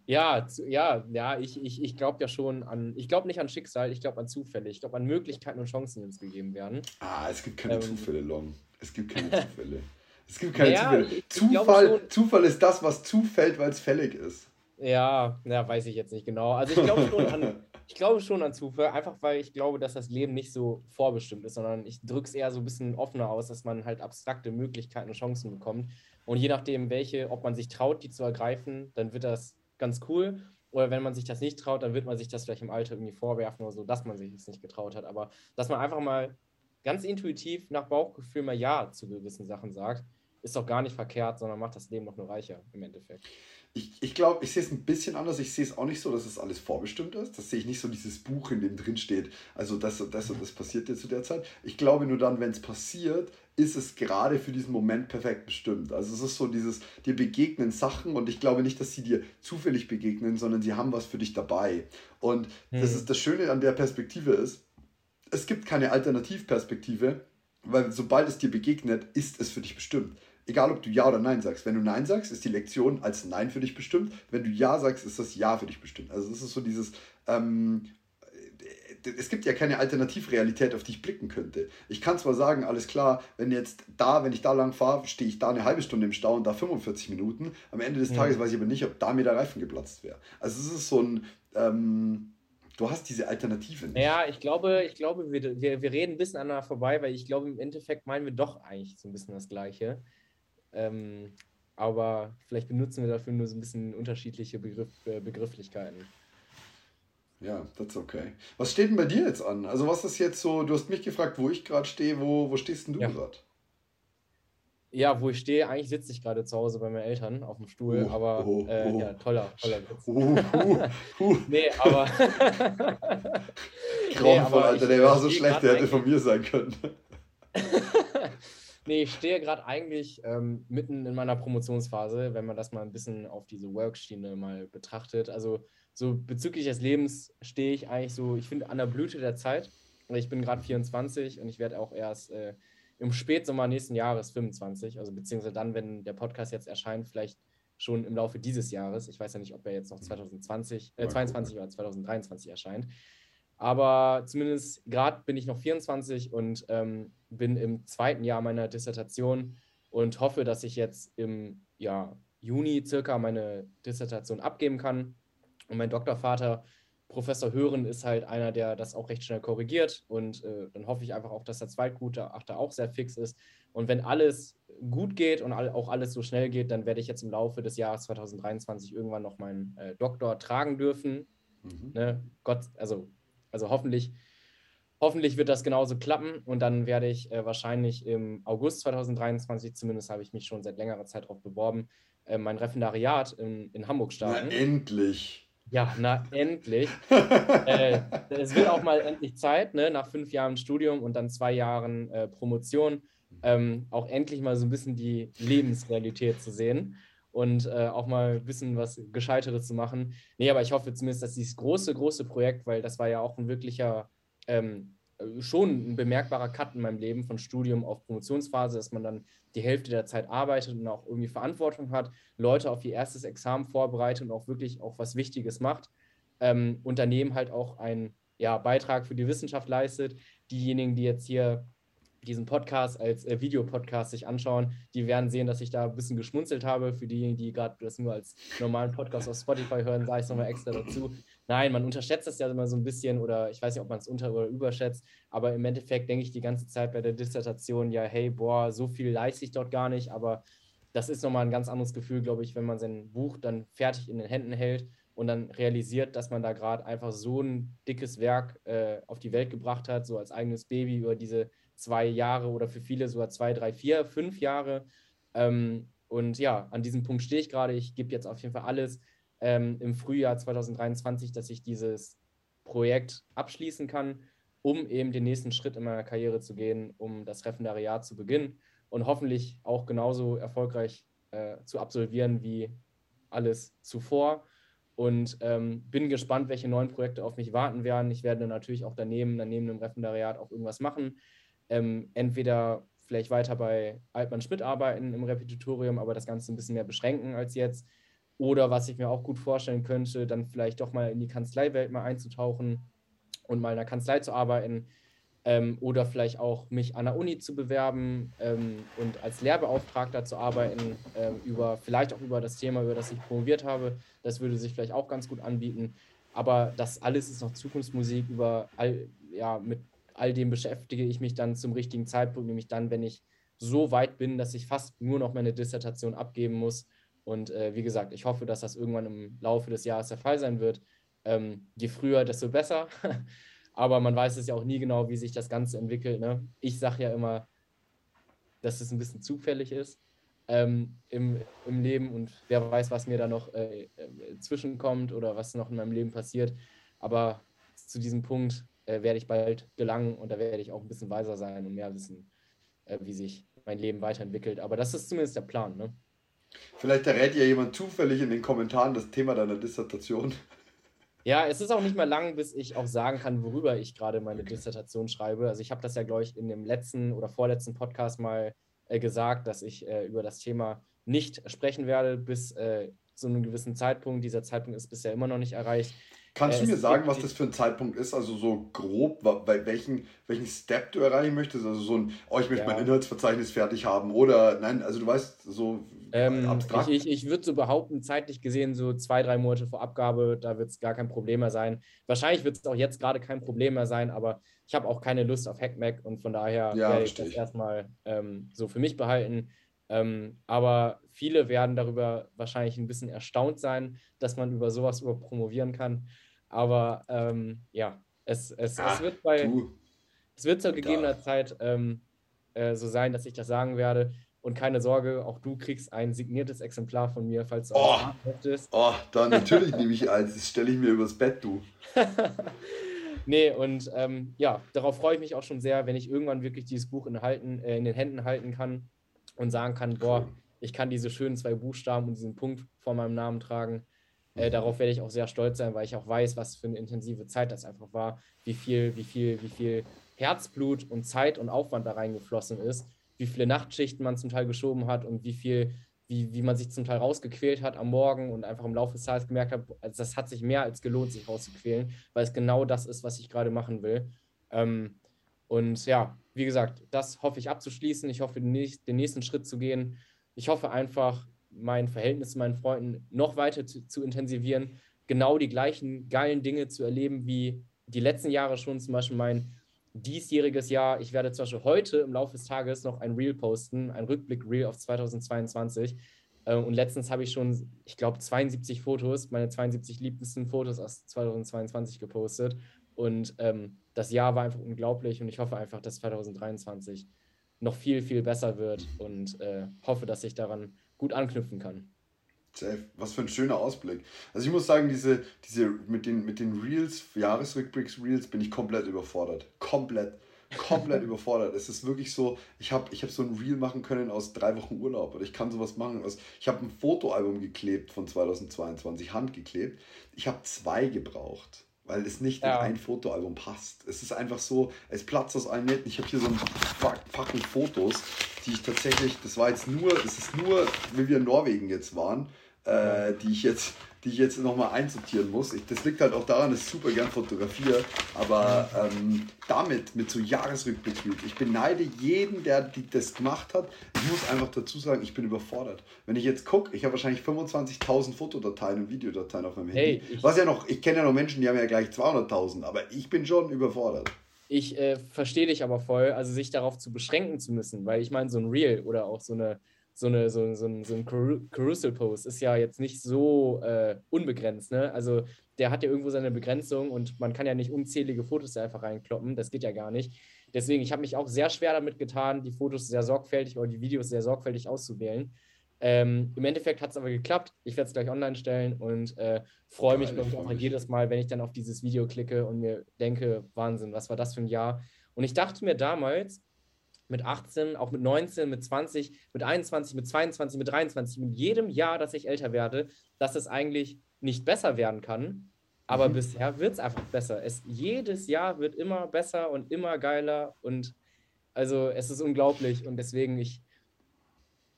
Ja, zu, ja, ja, ich, ich, ich glaube ja schon an, ich glaube nicht an Schicksal, ich glaube an Zufälle, ich glaube an Möglichkeiten und Chancen, die uns gegeben werden. Ah, es gibt keine ähm, Zufälle, Long. Es gibt keine Zufälle. Es gibt keine naja, Zufälle. Ich, Zufall, ich Zufall ist das, was zufällt, weil es fällig ist. Ja, ja, weiß ich jetzt nicht genau. Also ich glaube schon an, ich glaube schon an Zufall, einfach weil ich glaube, dass das Leben nicht so vorbestimmt ist, sondern ich drücke es eher so ein bisschen offener aus, dass man halt abstrakte Möglichkeiten und Chancen bekommt. Und je nachdem, welche, ob man sich traut, die zu ergreifen, dann wird das ganz cool. Oder wenn man sich das nicht traut, dann wird man sich das vielleicht im Alter irgendwie vorwerfen oder so, dass man sich das nicht getraut hat. Aber dass man einfach mal ganz intuitiv nach Bauchgefühl mal Ja zu gewissen Sachen sagt, ist doch gar nicht verkehrt, sondern macht das Leben noch nur reicher im Endeffekt. Ich, ich glaube, ich sehe es ein bisschen anders. Ich sehe es auch nicht so, dass es alles vorbestimmt ist. Das sehe ich nicht so dieses Buch, in dem drin steht, also das und das und das passiert dir zu der Zeit. Ich glaube nur dann, wenn es passiert, ist es gerade für diesen Moment perfekt bestimmt. Also es ist so dieses, dir begegnen Sachen und ich glaube nicht, dass sie dir zufällig begegnen, sondern sie haben was für dich dabei. Und hm. das ist das Schöne an der Perspektive ist, es gibt keine Alternativperspektive, weil sobald es dir begegnet, ist es für dich bestimmt. Egal, ob du Ja oder Nein sagst. Wenn du Nein sagst, ist die Lektion als Nein für dich bestimmt. Wenn du Ja sagst, ist das Ja für dich bestimmt. Also es ist so dieses, ähm, es gibt ja keine Alternativrealität, auf die ich blicken könnte. Ich kann zwar sagen, alles klar, wenn jetzt da, wenn ich da lang fahre, stehe ich da eine halbe Stunde im Stau und da 45 Minuten. Am Ende des Tages weiß ich aber nicht, ob da mir der Reifen geplatzt wäre. Also es ist so ein, ähm, du hast diese Alternative nicht. Ja, ich glaube, ich glaube wir, wir, wir reden ein bisschen aneinander vorbei, weil ich glaube, im Endeffekt meinen wir doch eigentlich so ein bisschen das Gleiche. Ähm, aber vielleicht benutzen wir dafür nur so ein bisschen unterschiedliche Begriff, äh, Begrifflichkeiten. Ja, that's okay. Was steht denn bei dir jetzt an? Also was ist jetzt so, du hast mich gefragt, wo ich gerade stehe, wo, wo stehst denn du ja. gerade? Ja, wo ich stehe, eigentlich sitze ich gerade zu Hause bei meinen Eltern auf dem Stuhl, oh, aber oh, äh, oh. ja, toller, toller Witz. Uh, uh, nee, aber. Grauenvoll, nee, Alter, der war so schlecht, der hätte von mir sein können. nee, ich stehe gerade eigentlich ähm, mitten in meiner Promotionsphase, wenn man das mal ein bisschen auf diese Workschiene mal betrachtet. Also so bezüglich des Lebens stehe ich eigentlich so, ich finde, an der Blüte der Zeit. Ich bin gerade 24 und ich werde auch erst äh, im Spätsommer nächsten Jahres 25, also beziehungsweise dann, wenn der Podcast jetzt erscheint, vielleicht schon im Laufe dieses Jahres. Ich weiß ja nicht, ob er jetzt noch 2020, äh, 22 oder 2023 erscheint. Aber zumindest gerade bin ich noch 24 und ähm, bin im zweiten Jahr meiner Dissertation und hoffe, dass ich jetzt im ja, Juni circa meine Dissertation abgeben kann und mein Doktorvater, Professor Hören, ist halt einer, der das auch recht schnell korrigiert. Und äh, dann hoffe ich einfach auch, dass der Zweitgutachter auch sehr fix ist. Und wenn alles gut geht und all, auch alles so schnell geht, dann werde ich jetzt im Laufe des Jahres 2023 irgendwann noch meinen äh, Doktor tragen dürfen. Mhm. Ne? Gott, also, also hoffentlich, hoffentlich wird das genauso klappen. Und dann werde ich äh, wahrscheinlich im August 2023, zumindest habe ich mich schon seit längerer Zeit darauf beworben, äh, mein Referendariat in, in Hamburg starten. Na, endlich! Ja, na endlich. äh, es wird auch mal endlich Zeit, ne? nach fünf Jahren Studium und dann zwei Jahren äh, Promotion, ähm, auch endlich mal so ein bisschen die Lebensrealität zu sehen und äh, auch mal bisschen was Gescheiteres zu machen. Nee, aber ich hoffe zumindest, dass dieses große, große Projekt, weil das war ja auch ein wirklicher ähm, äh, schon ein bemerkbarer Cut in meinem Leben von Studium auf Promotionsphase, dass man dann die Hälfte der Zeit arbeitet und auch irgendwie Verantwortung hat, Leute auf ihr erstes Examen vorbereitet und auch wirklich auch was Wichtiges macht. Ähm, Unternehmen halt auch einen ja, Beitrag für die Wissenschaft leistet. Diejenigen, die jetzt hier diesen Podcast als äh, Videopodcast sich anschauen, die werden sehen, dass ich da ein bisschen geschmunzelt habe. Für diejenigen, die gerade das nur als normalen Podcast auf Spotify hören, sage ich es nochmal extra dazu. Nein, man unterschätzt das ja immer so ein bisschen oder ich weiß nicht, ob man es unter- oder überschätzt, aber im Endeffekt denke ich die ganze Zeit bei der Dissertation, ja, hey, boah, so viel leiste ich dort gar nicht, aber das ist nochmal ein ganz anderes Gefühl, glaube ich, wenn man sein Buch dann fertig in den Händen hält und dann realisiert, dass man da gerade einfach so ein dickes Werk äh, auf die Welt gebracht hat, so als eigenes Baby über diese zwei Jahre oder für viele sogar zwei, drei, vier, fünf Jahre. Ähm, und ja, an diesem Punkt stehe ich gerade. Ich gebe jetzt auf jeden Fall alles ähm, im Frühjahr 2023, dass ich dieses Projekt abschließen kann, um eben den nächsten Schritt in meiner Karriere zu gehen, um das Referendariat zu beginnen und hoffentlich auch genauso erfolgreich äh, zu absolvieren wie alles zuvor. Und ähm, bin gespannt, welche neuen Projekte auf mich warten werden. Ich werde natürlich auch daneben, daneben dem Referendariat auch irgendwas machen. Ähm, entweder vielleicht weiter bei Altmann Schmidt arbeiten im Repetitorium, aber das Ganze ein bisschen mehr beschränken als jetzt. Oder was ich mir auch gut vorstellen könnte, dann vielleicht doch mal in die Kanzleiwelt mal einzutauchen und mal in der Kanzlei zu arbeiten. Ähm, oder vielleicht auch mich an der Uni zu bewerben ähm, und als Lehrbeauftragter zu arbeiten, ähm, über, vielleicht auch über das Thema, über das ich promoviert habe. Das würde sich vielleicht auch ganz gut anbieten. Aber das alles ist noch Zukunftsmusik. Über all, ja, mit all dem beschäftige ich mich dann zum richtigen Zeitpunkt, nämlich dann, wenn ich so weit bin, dass ich fast nur noch meine Dissertation abgeben muss und äh, wie gesagt, ich hoffe, dass das irgendwann im Laufe des Jahres der Fall sein wird. Ähm, je früher, desto besser. Aber man weiß es ja auch nie genau, wie sich das Ganze entwickelt. Ne? Ich sage ja immer, dass es ein bisschen zufällig ist. ähm, im, im Leben und wer weiß, was mir da noch äh, äh, zwischenkommt oder was noch in meinem Leben passiert. Aber zu diesem Punkt äh, werde ich bald gelangen und da werde ich auch ein bisschen weiser sein und mehr wissen, äh, wie sich mein Leben weiterentwickelt. Aber das ist zumindest der Plan. Ne? Vielleicht errät ja jemand zufällig in den Kommentaren das Thema deiner Dissertation. Ja, es ist auch nicht mehr lang, bis ich auch sagen kann, worüber ich gerade meine Dissertation schreibe. Also ich habe das ja, glaube ich, in dem letzten oder vorletzten Podcast mal äh, gesagt, dass ich äh, über das Thema nicht sprechen werde bis äh, zu einem gewissen Zeitpunkt. Dieser Zeitpunkt ist bisher immer noch nicht erreicht. Kannst du mir sagen, was das für ein Zeitpunkt ist? Also so grob, bei welchen, welchen Step du erreichen möchtest? Also so ein, oh, ich möchte ja. mein Inhaltsverzeichnis fertig haben oder nein, also du weißt, so ähm, abstrakt. Ich, ich, ich würde so behaupten, zeitlich gesehen, so zwei, drei Monate vor Abgabe, da wird es gar kein Problem mehr sein. Wahrscheinlich wird es auch jetzt gerade kein Problem mehr sein, aber ich habe auch keine Lust auf HackMac und von daher ja, werde ich das erstmal ähm, so für mich behalten. Ähm, aber viele werden darüber wahrscheinlich ein bisschen erstaunt sein, dass man über sowas über promovieren kann. Aber ähm, ja, es, es, Ach, es wird bei du. es wird zur gegebener Zeit ähm, äh, so sein, dass ich das sagen werde. Und keine Sorge, auch du kriegst ein signiertes Exemplar von mir, falls du oh, möchtest. Oh, dann natürlich nehme ich eins. Das stelle ich mir übers Bett, du. nee, und ähm, ja, darauf freue ich mich auch schon sehr, wenn ich irgendwann wirklich dieses Buch in, halten, äh, in den Händen halten kann und sagen kann, boah, ich kann diese schönen zwei Buchstaben und diesen Punkt vor meinem Namen tragen. Äh, darauf werde ich auch sehr stolz sein, weil ich auch weiß, was für eine intensive Zeit das einfach war, wie viel, wie viel, wie viel Herzblut und Zeit und Aufwand da reingeflossen ist, wie viele Nachtschichten man zum Teil geschoben hat und wie viel, wie, wie man sich zum Teil rausgequält hat am Morgen und einfach im Laufe des Tages gemerkt hat, also das hat sich mehr als gelohnt, sich rauszuquälen, weil es genau das ist, was ich gerade machen will. Ähm, und ja, wie gesagt, das hoffe ich abzuschließen. Ich hoffe, den, nächsten Schritt zu gehen. Ich hoffe einfach, mein Verhältnis zu meinen Freunden noch weiter zu, zu intensivieren, genau die gleichen geilen Dinge zu erleben wie die letzten Jahre schon, zum Beispiel mein diesjähriges Jahr. Ich werde zum Beispiel heute im Laufe des Tages noch ein Reel posten, ein Rückblick-Reel auf 2022. Äh, und letztens habe ich schon, ich glaube, 72 Fotos, meine 72 liebsten Fotos aus 2022 gepostet. Und ähm, das Jahr war einfach unglaublich und ich hoffe einfach, dass 2023 noch viel, viel besser wird und äh, hoffe, dass ich daran gut anknüpfen kann. Safe. Was für ein schöner Ausblick. Also ich muss sagen, diese, diese mit den, mit den Reels, Jahresrückblicks Reels, bin ich komplett überfordert. Komplett. Komplett überfordert. Es ist wirklich so, ich habe ich hab so ein Reel machen können aus drei Wochen Urlaub oder ich kann sowas machen. Aus, ich habe ein Fotoalbum geklebt von 2022, handgeklebt. Ich habe zwei gebraucht weil es nicht ja. in ein Fotoalbum passt. Es ist einfach so, es platzt aus allen Nähten. Ich habe hier so ein Fucking Fotos, die ich tatsächlich, das war jetzt nur, es ist nur, wie wir in Norwegen jetzt waren, äh, die ich jetzt die ich jetzt nochmal einsortieren muss. Ich, das liegt halt auch daran, dass ich super gern fotografiere, aber ähm, damit, mit so Jahresrückblick, ich beneide jeden, der die, das gemacht hat. Ich muss einfach dazu sagen, ich bin überfordert. Wenn ich jetzt gucke, ich habe wahrscheinlich 25.000 Fotodateien und Videodateien auf meinem Handy. Hey, Was ja noch, ich kenne ja noch Menschen, die haben ja gleich 200.000, aber ich bin schon überfordert. Ich äh, verstehe dich aber voll, also sich darauf zu beschränken zu müssen, weil ich meine, so ein Reel oder auch so eine so, eine, so, so, ein, so ein Carousel-Post ist ja jetzt nicht so äh, unbegrenzt. Ne? Also der hat ja irgendwo seine Begrenzung und man kann ja nicht unzählige Fotos da einfach reinkloppen. Das geht ja gar nicht. Deswegen, ich habe mich auch sehr schwer damit getan, die Fotos sehr sorgfältig oder die Videos sehr sorgfältig auszuwählen. Ähm, Im Endeffekt hat es aber geklappt. Ich werde es gleich online stellen und äh, freue mich, mich auch jedes Mal, wenn ich dann auf dieses Video klicke und mir denke, Wahnsinn, was war das für ein Jahr? Und ich dachte mir damals, mit 18, auch mit 19, mit 20, mit 21, mit 22, mit 23, mit jedem Jahr, dass ich älter werde, dass es eigentlich nicht besser werden kann. Aber mhm. bisher wird es einfach besser. Es, jedes Jahr wird immer besser und immer geiler. Und also es ist unglaublich. Und deswegen, ich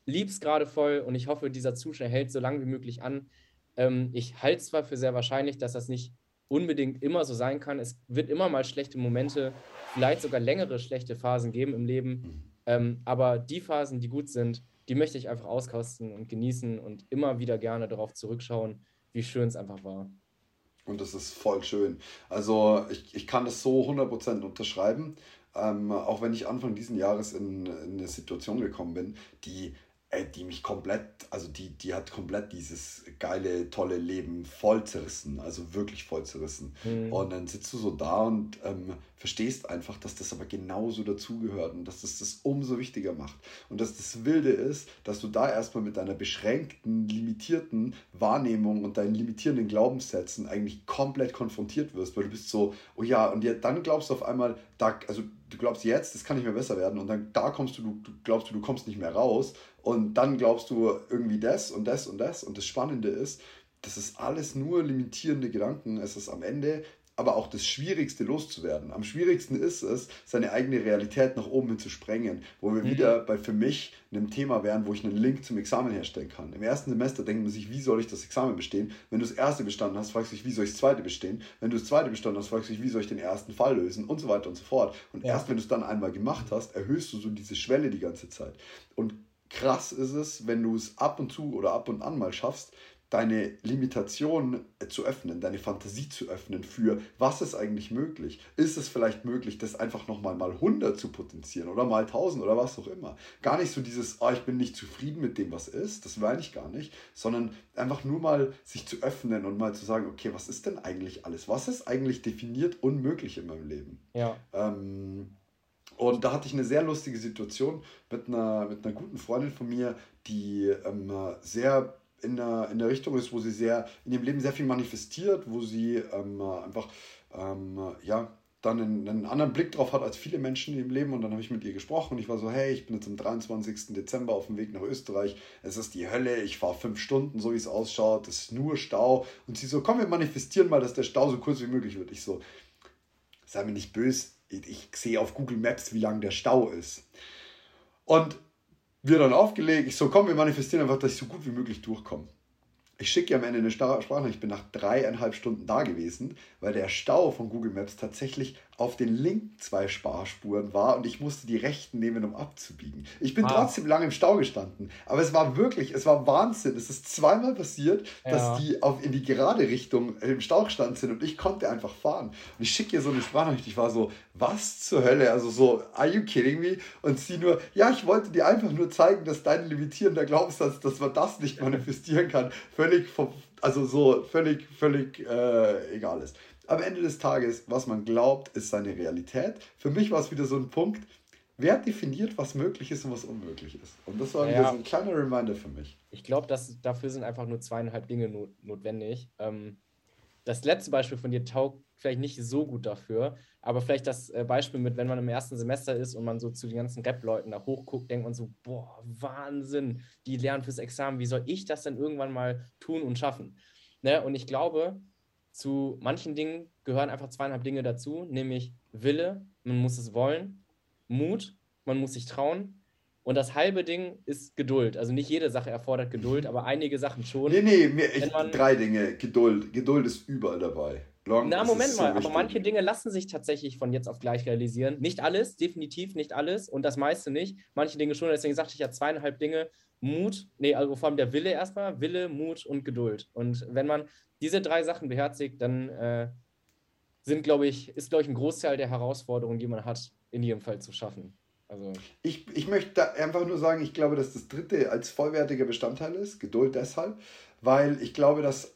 liebe es gerade voll und ich hoffe, dieser Zustand hält so lange wie möglich an. Ähm, ich halte zwar für sehr wahrscheinlich, dass das nicht unbedingt immer so sein kann. Es wird immer mal schlechte Momente, vielleicht sogar längere schlechte Phasen geben im Leben. Ähm, aber die Phasen, die gut sind, die möchte ich einfach auskosten und genießen und immer wieder gerne darauf zurückschauen, wie schön es einfach war. Und das ist voll schön. Also ich, ich kann das so 100% unterschreiben. Ähm, auch wenn ich Anfang dieses Jahres in, in eine Situation gekommen bin, die äh, die mich komplett, also die, die hat komplett dieses geile, tolle Leben voll zerrissen, also wirklich voll zerrissen. Mhm. Und dann sitzt du so da und ähm, verstehst einfach, dass das aber genauso dazugehört und dass das das umso wichtiger macht. Und dass das Wilde ist, dass du da erstmal mit deiner beschränkten, limitierten Wahrnehmung und deinen limitierenden Glaubenssätzen eigentlich komplett konfrontiert wirst, weil du bist so, oh ja, und ja, dann glaubst du auf einmal, da, also du glaubst jetzt, das kann nicht mehr besser werden und dann da kommst du, du, glaubst du, du kommst nicht mehr raus und dann glaubst du irgendwie das und das und das und das Spannende ist, das ist alles nur limitierende Gedanken. Es ist am Ende aber auch das Schwierigste loszuwerden. Am schwierigsten ist es, seine eigene Realität nach oben hin zu sprengen, wo wir mhm. wieder bei für mich einem Thema wären, wo ich einen Link zum Examen herstellen kann. Im ersten Semester denkt man sich, wie soll ich das Examen bestehen? Wenn du das erste bestanden hast, fragst du dich, wie soll ich das zweite bestehen? Wenn du das zweite bestanden hast, fragst du dich, wie soll ich den ersten Fall lösen? Und so weiter und so fort. Und ja. erst wenn du es dann einmal gemacht hast, erhöhst du so diese Schwelle die ganze Zeit. Und krass ist es, wenn du es ab und zu oder ab und an mal schaffst, deine Limitation zu öffnen, deine Fantasie zu öffnen für, was ist eigentlich möglich? Ist es vielleicht möglich, das einfach nochmal mal 100 zu potenzieren oder mal 1000 oder was auch immer? Gar nicht so dieses, oh, ich bin nicht zufrieden mit dem, was ist, das meine ich gar nicht, sondern einfach nur mal sich zu öffnen und mal zu sagen, okay, was ist denn eigentlich alles? Was ist eigentlich definiert unmöglich in meinem Leben? Ja. Ähm, und da hatte ich eine sehr lustige Situation mit einer, mit einer guten Freundin von mir, die ähm, sehr in der, in der Richtung ist, wo sie sehr in ihrem Leben sehr viel manifestiert, wo sie ähm, einfach ähm, ja, dann einen, einen, anderen Blick drauf hat als viele Menschen im Leben. Und dann habe ich mit ihr gesprochen und ich war so, hey, ich bin jetzt am 23. Dezember auf dem Weg nach Österreich. Es ist die Hölle, ich fahre fünf Stunden, so wie es ausschaut. Es ist nur Stau. Und sie so, komm, wir manifestieren mal, dass der Stau so kurz wie möglich wird. Ich so, sei mir nicht böse, ich, ich sehe auf Google Maps, wie lang der Stau ist. Und wir dann aufgelegt. Ich so, komm, wir manifestieren einfach, dass ich so gut wie möglich durchkomme. Ich schicke ihr am Ende eine Sprache. Ich bin nach dreieinhalb Stunden da gewesen, weil der Stau von Google Maps tatsächlich auf den linken zwei Sparspuren war und ich musste die rechten nehmen, um abzubiegen. Ich bin ah. trotzdem lange im Stau gestanden, aber es war wirklich, es war Wahnsinn. Es ist zweimal passiert, ja. dass die auf, in die gerade Richtung im Stau gestanden sind und ich konnte einfach fahren. Und ich schicke ihr so eine Sprachnachricht. Ich war so, was zur Hölle? Also so, are you kidding me? Und sie nur, ja, ich wollte dir einfach nur zeigen, dass dein limitierender Glaubenssatz, dass man das nicht manifestieren kann, völlig, also so völlig, völlig äh, egal ist am Ende des Tages, was man glaubt, ist seine Realität. Für mich war es wieder so ein Punkt, wer definiert, was möglich ist und was unmöglich ist. Und das war ja, so ein kleiner Reminder für mich. Ich glaube, dafür sind einfach nur zweieinhalb Dinge not notwendig. Ähm, das letzte Beispiel von dir taugt vielleicht nicht so gut dafür, aber vielleicht das äh, Beispiel mit, wenn man im ersten Semester ist und man so zu den ganzen Rap-Leuten da hochguckt, denkt man so, boah, Wahnsinn, die lernen fürs Examen, wie soll ich das denn irgendwann mal tun und schaffen? Ne? Und ich glaube, zu manchen Dingen gehören einfach zweieinhalb Dinge dazu, nämlich Wille, man muss es wollen, Mut, man muss sich trauen. Und das halbe Ding ist Geduld. Also nicht jede Sache erfordert Geduld, aber einige Sachen schon. Nee, nee, mir, ich, drei Dinge. Geduld. Geduld ist überall dabei. Long, Na, Moment mal, so aber manche Dinge lassen sich tatsächlich von jetzt auf gleich realisieren. Nicht alles, definitiv nicht alles und das meiste nicht. Manche Dinge schon, deswegen sagte ich ja zweieinhalb Dinge. Mut, nee, also vor allem der Wille erstmal, Wille, Mut und Geduld. Und wenn man diese drei Sachen beherzigt, dann äh, sind, glaube ich, ist, glaube ich, ein Großteil der Herausforderungen, die man hat, in jedem Fall zu schaffen. Also ich, ich möchte einfach nur sagen, ich glaube, dass das dritte als vollwertiger Bestandteil ist, Geduld deshalb, weil ich glaube, dass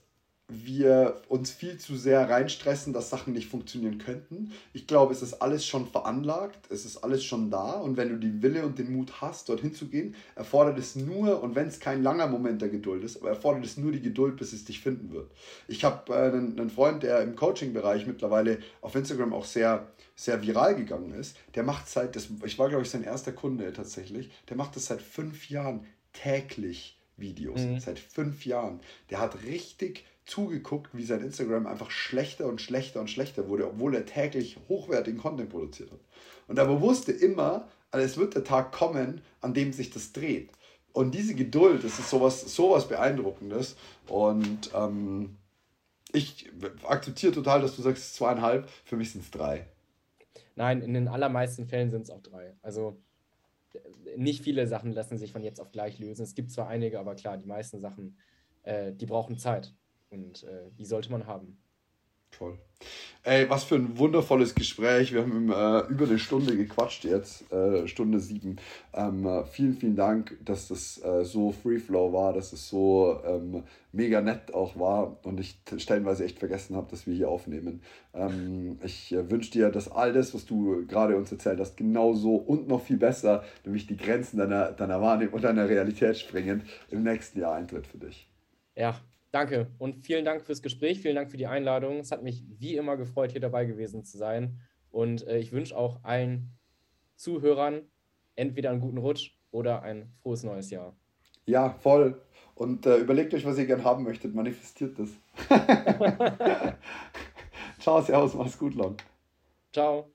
wir uns viel zu sehr reinstressen, dass Sachen nicht funktionieren könnten. Ich glaube, es ist alles schon veranlagt, es ist alles schon da und wenn du die Wille und den Mut hast, dorthin zu gehen, erfordert es nur, und wenn es kein langer Moment der Geduld ist, aber erfordert es nur die Geduld, bis es dich finden wird. Ich habe äh, einen, einen Freund, der im Coaching-Bereich mittlerweile auf Instagram auch sehr, sehr viral gegangen ist, der macht seit, das, ich war glaube ich sein erster Kunde tatsächlich, der macht das seit fünf Jahren täglich Videos, mhm. seit fünf Jahren. Der hat richtig zugeguckt, wie sein Instagram einfach schlechter und schlechter und schlechter wurde, obwohl er täglich hochwertigen Content produziert hat. Und aber wusste immer, also es wird der Tag kommen, an dem sich das dreht. Und diese Geduld, das ist sowas, sowas Beeindruckendes. Und ähm, ich akzeptiere total, dass du sagst zweieinhalb, für mich sind es drei. Nein, in den allermeisten Fällen sind es auch drei. Also nicht viele Sachen lassen sich von jetzt auf gleich lösen. Es gibt zwar einige, aber klar, die meisten Sachen, äh, die brauchen Zeit. Und äh, die sollte man haben. Toll. Ey, was für ein wundervolles Gespräch. Wir haben äh, über eine Stunde gequatscht jetzt, äh, Stunde sieben. Ähm, äh, vielen, vielen Dank, dass das äh, so Free Flow war, dass es so ähm, mega nett auch war und ich stellenweise echt vergessen habe, dass wir hier aufnehmen. Ähm, ich äh, wünsche dir, dass all das, was du gerade uns erzählt hast, genauso und noch viel besser, nämlich die Grenzen deiner, deiner Wahrnehmung und deiner Realität springend, im nächsten Jahr eintritt für dich. Ja, Danke und vielen Dank fürs Gespräch, vielen Dank für die Einladung. Es hat mich wie immer gefreut, hier dabei gewesen zu sein. Und äh, ich wünsche auch allen Zuhörern entweder einen guten Rutsch oder ein frohes neues Jahr. Ja, voll. Und äh, überlegt euch, was ihr gern haben möchtet, manifestiert das. Ciao, Servus, mach's gut, Long. Ciao.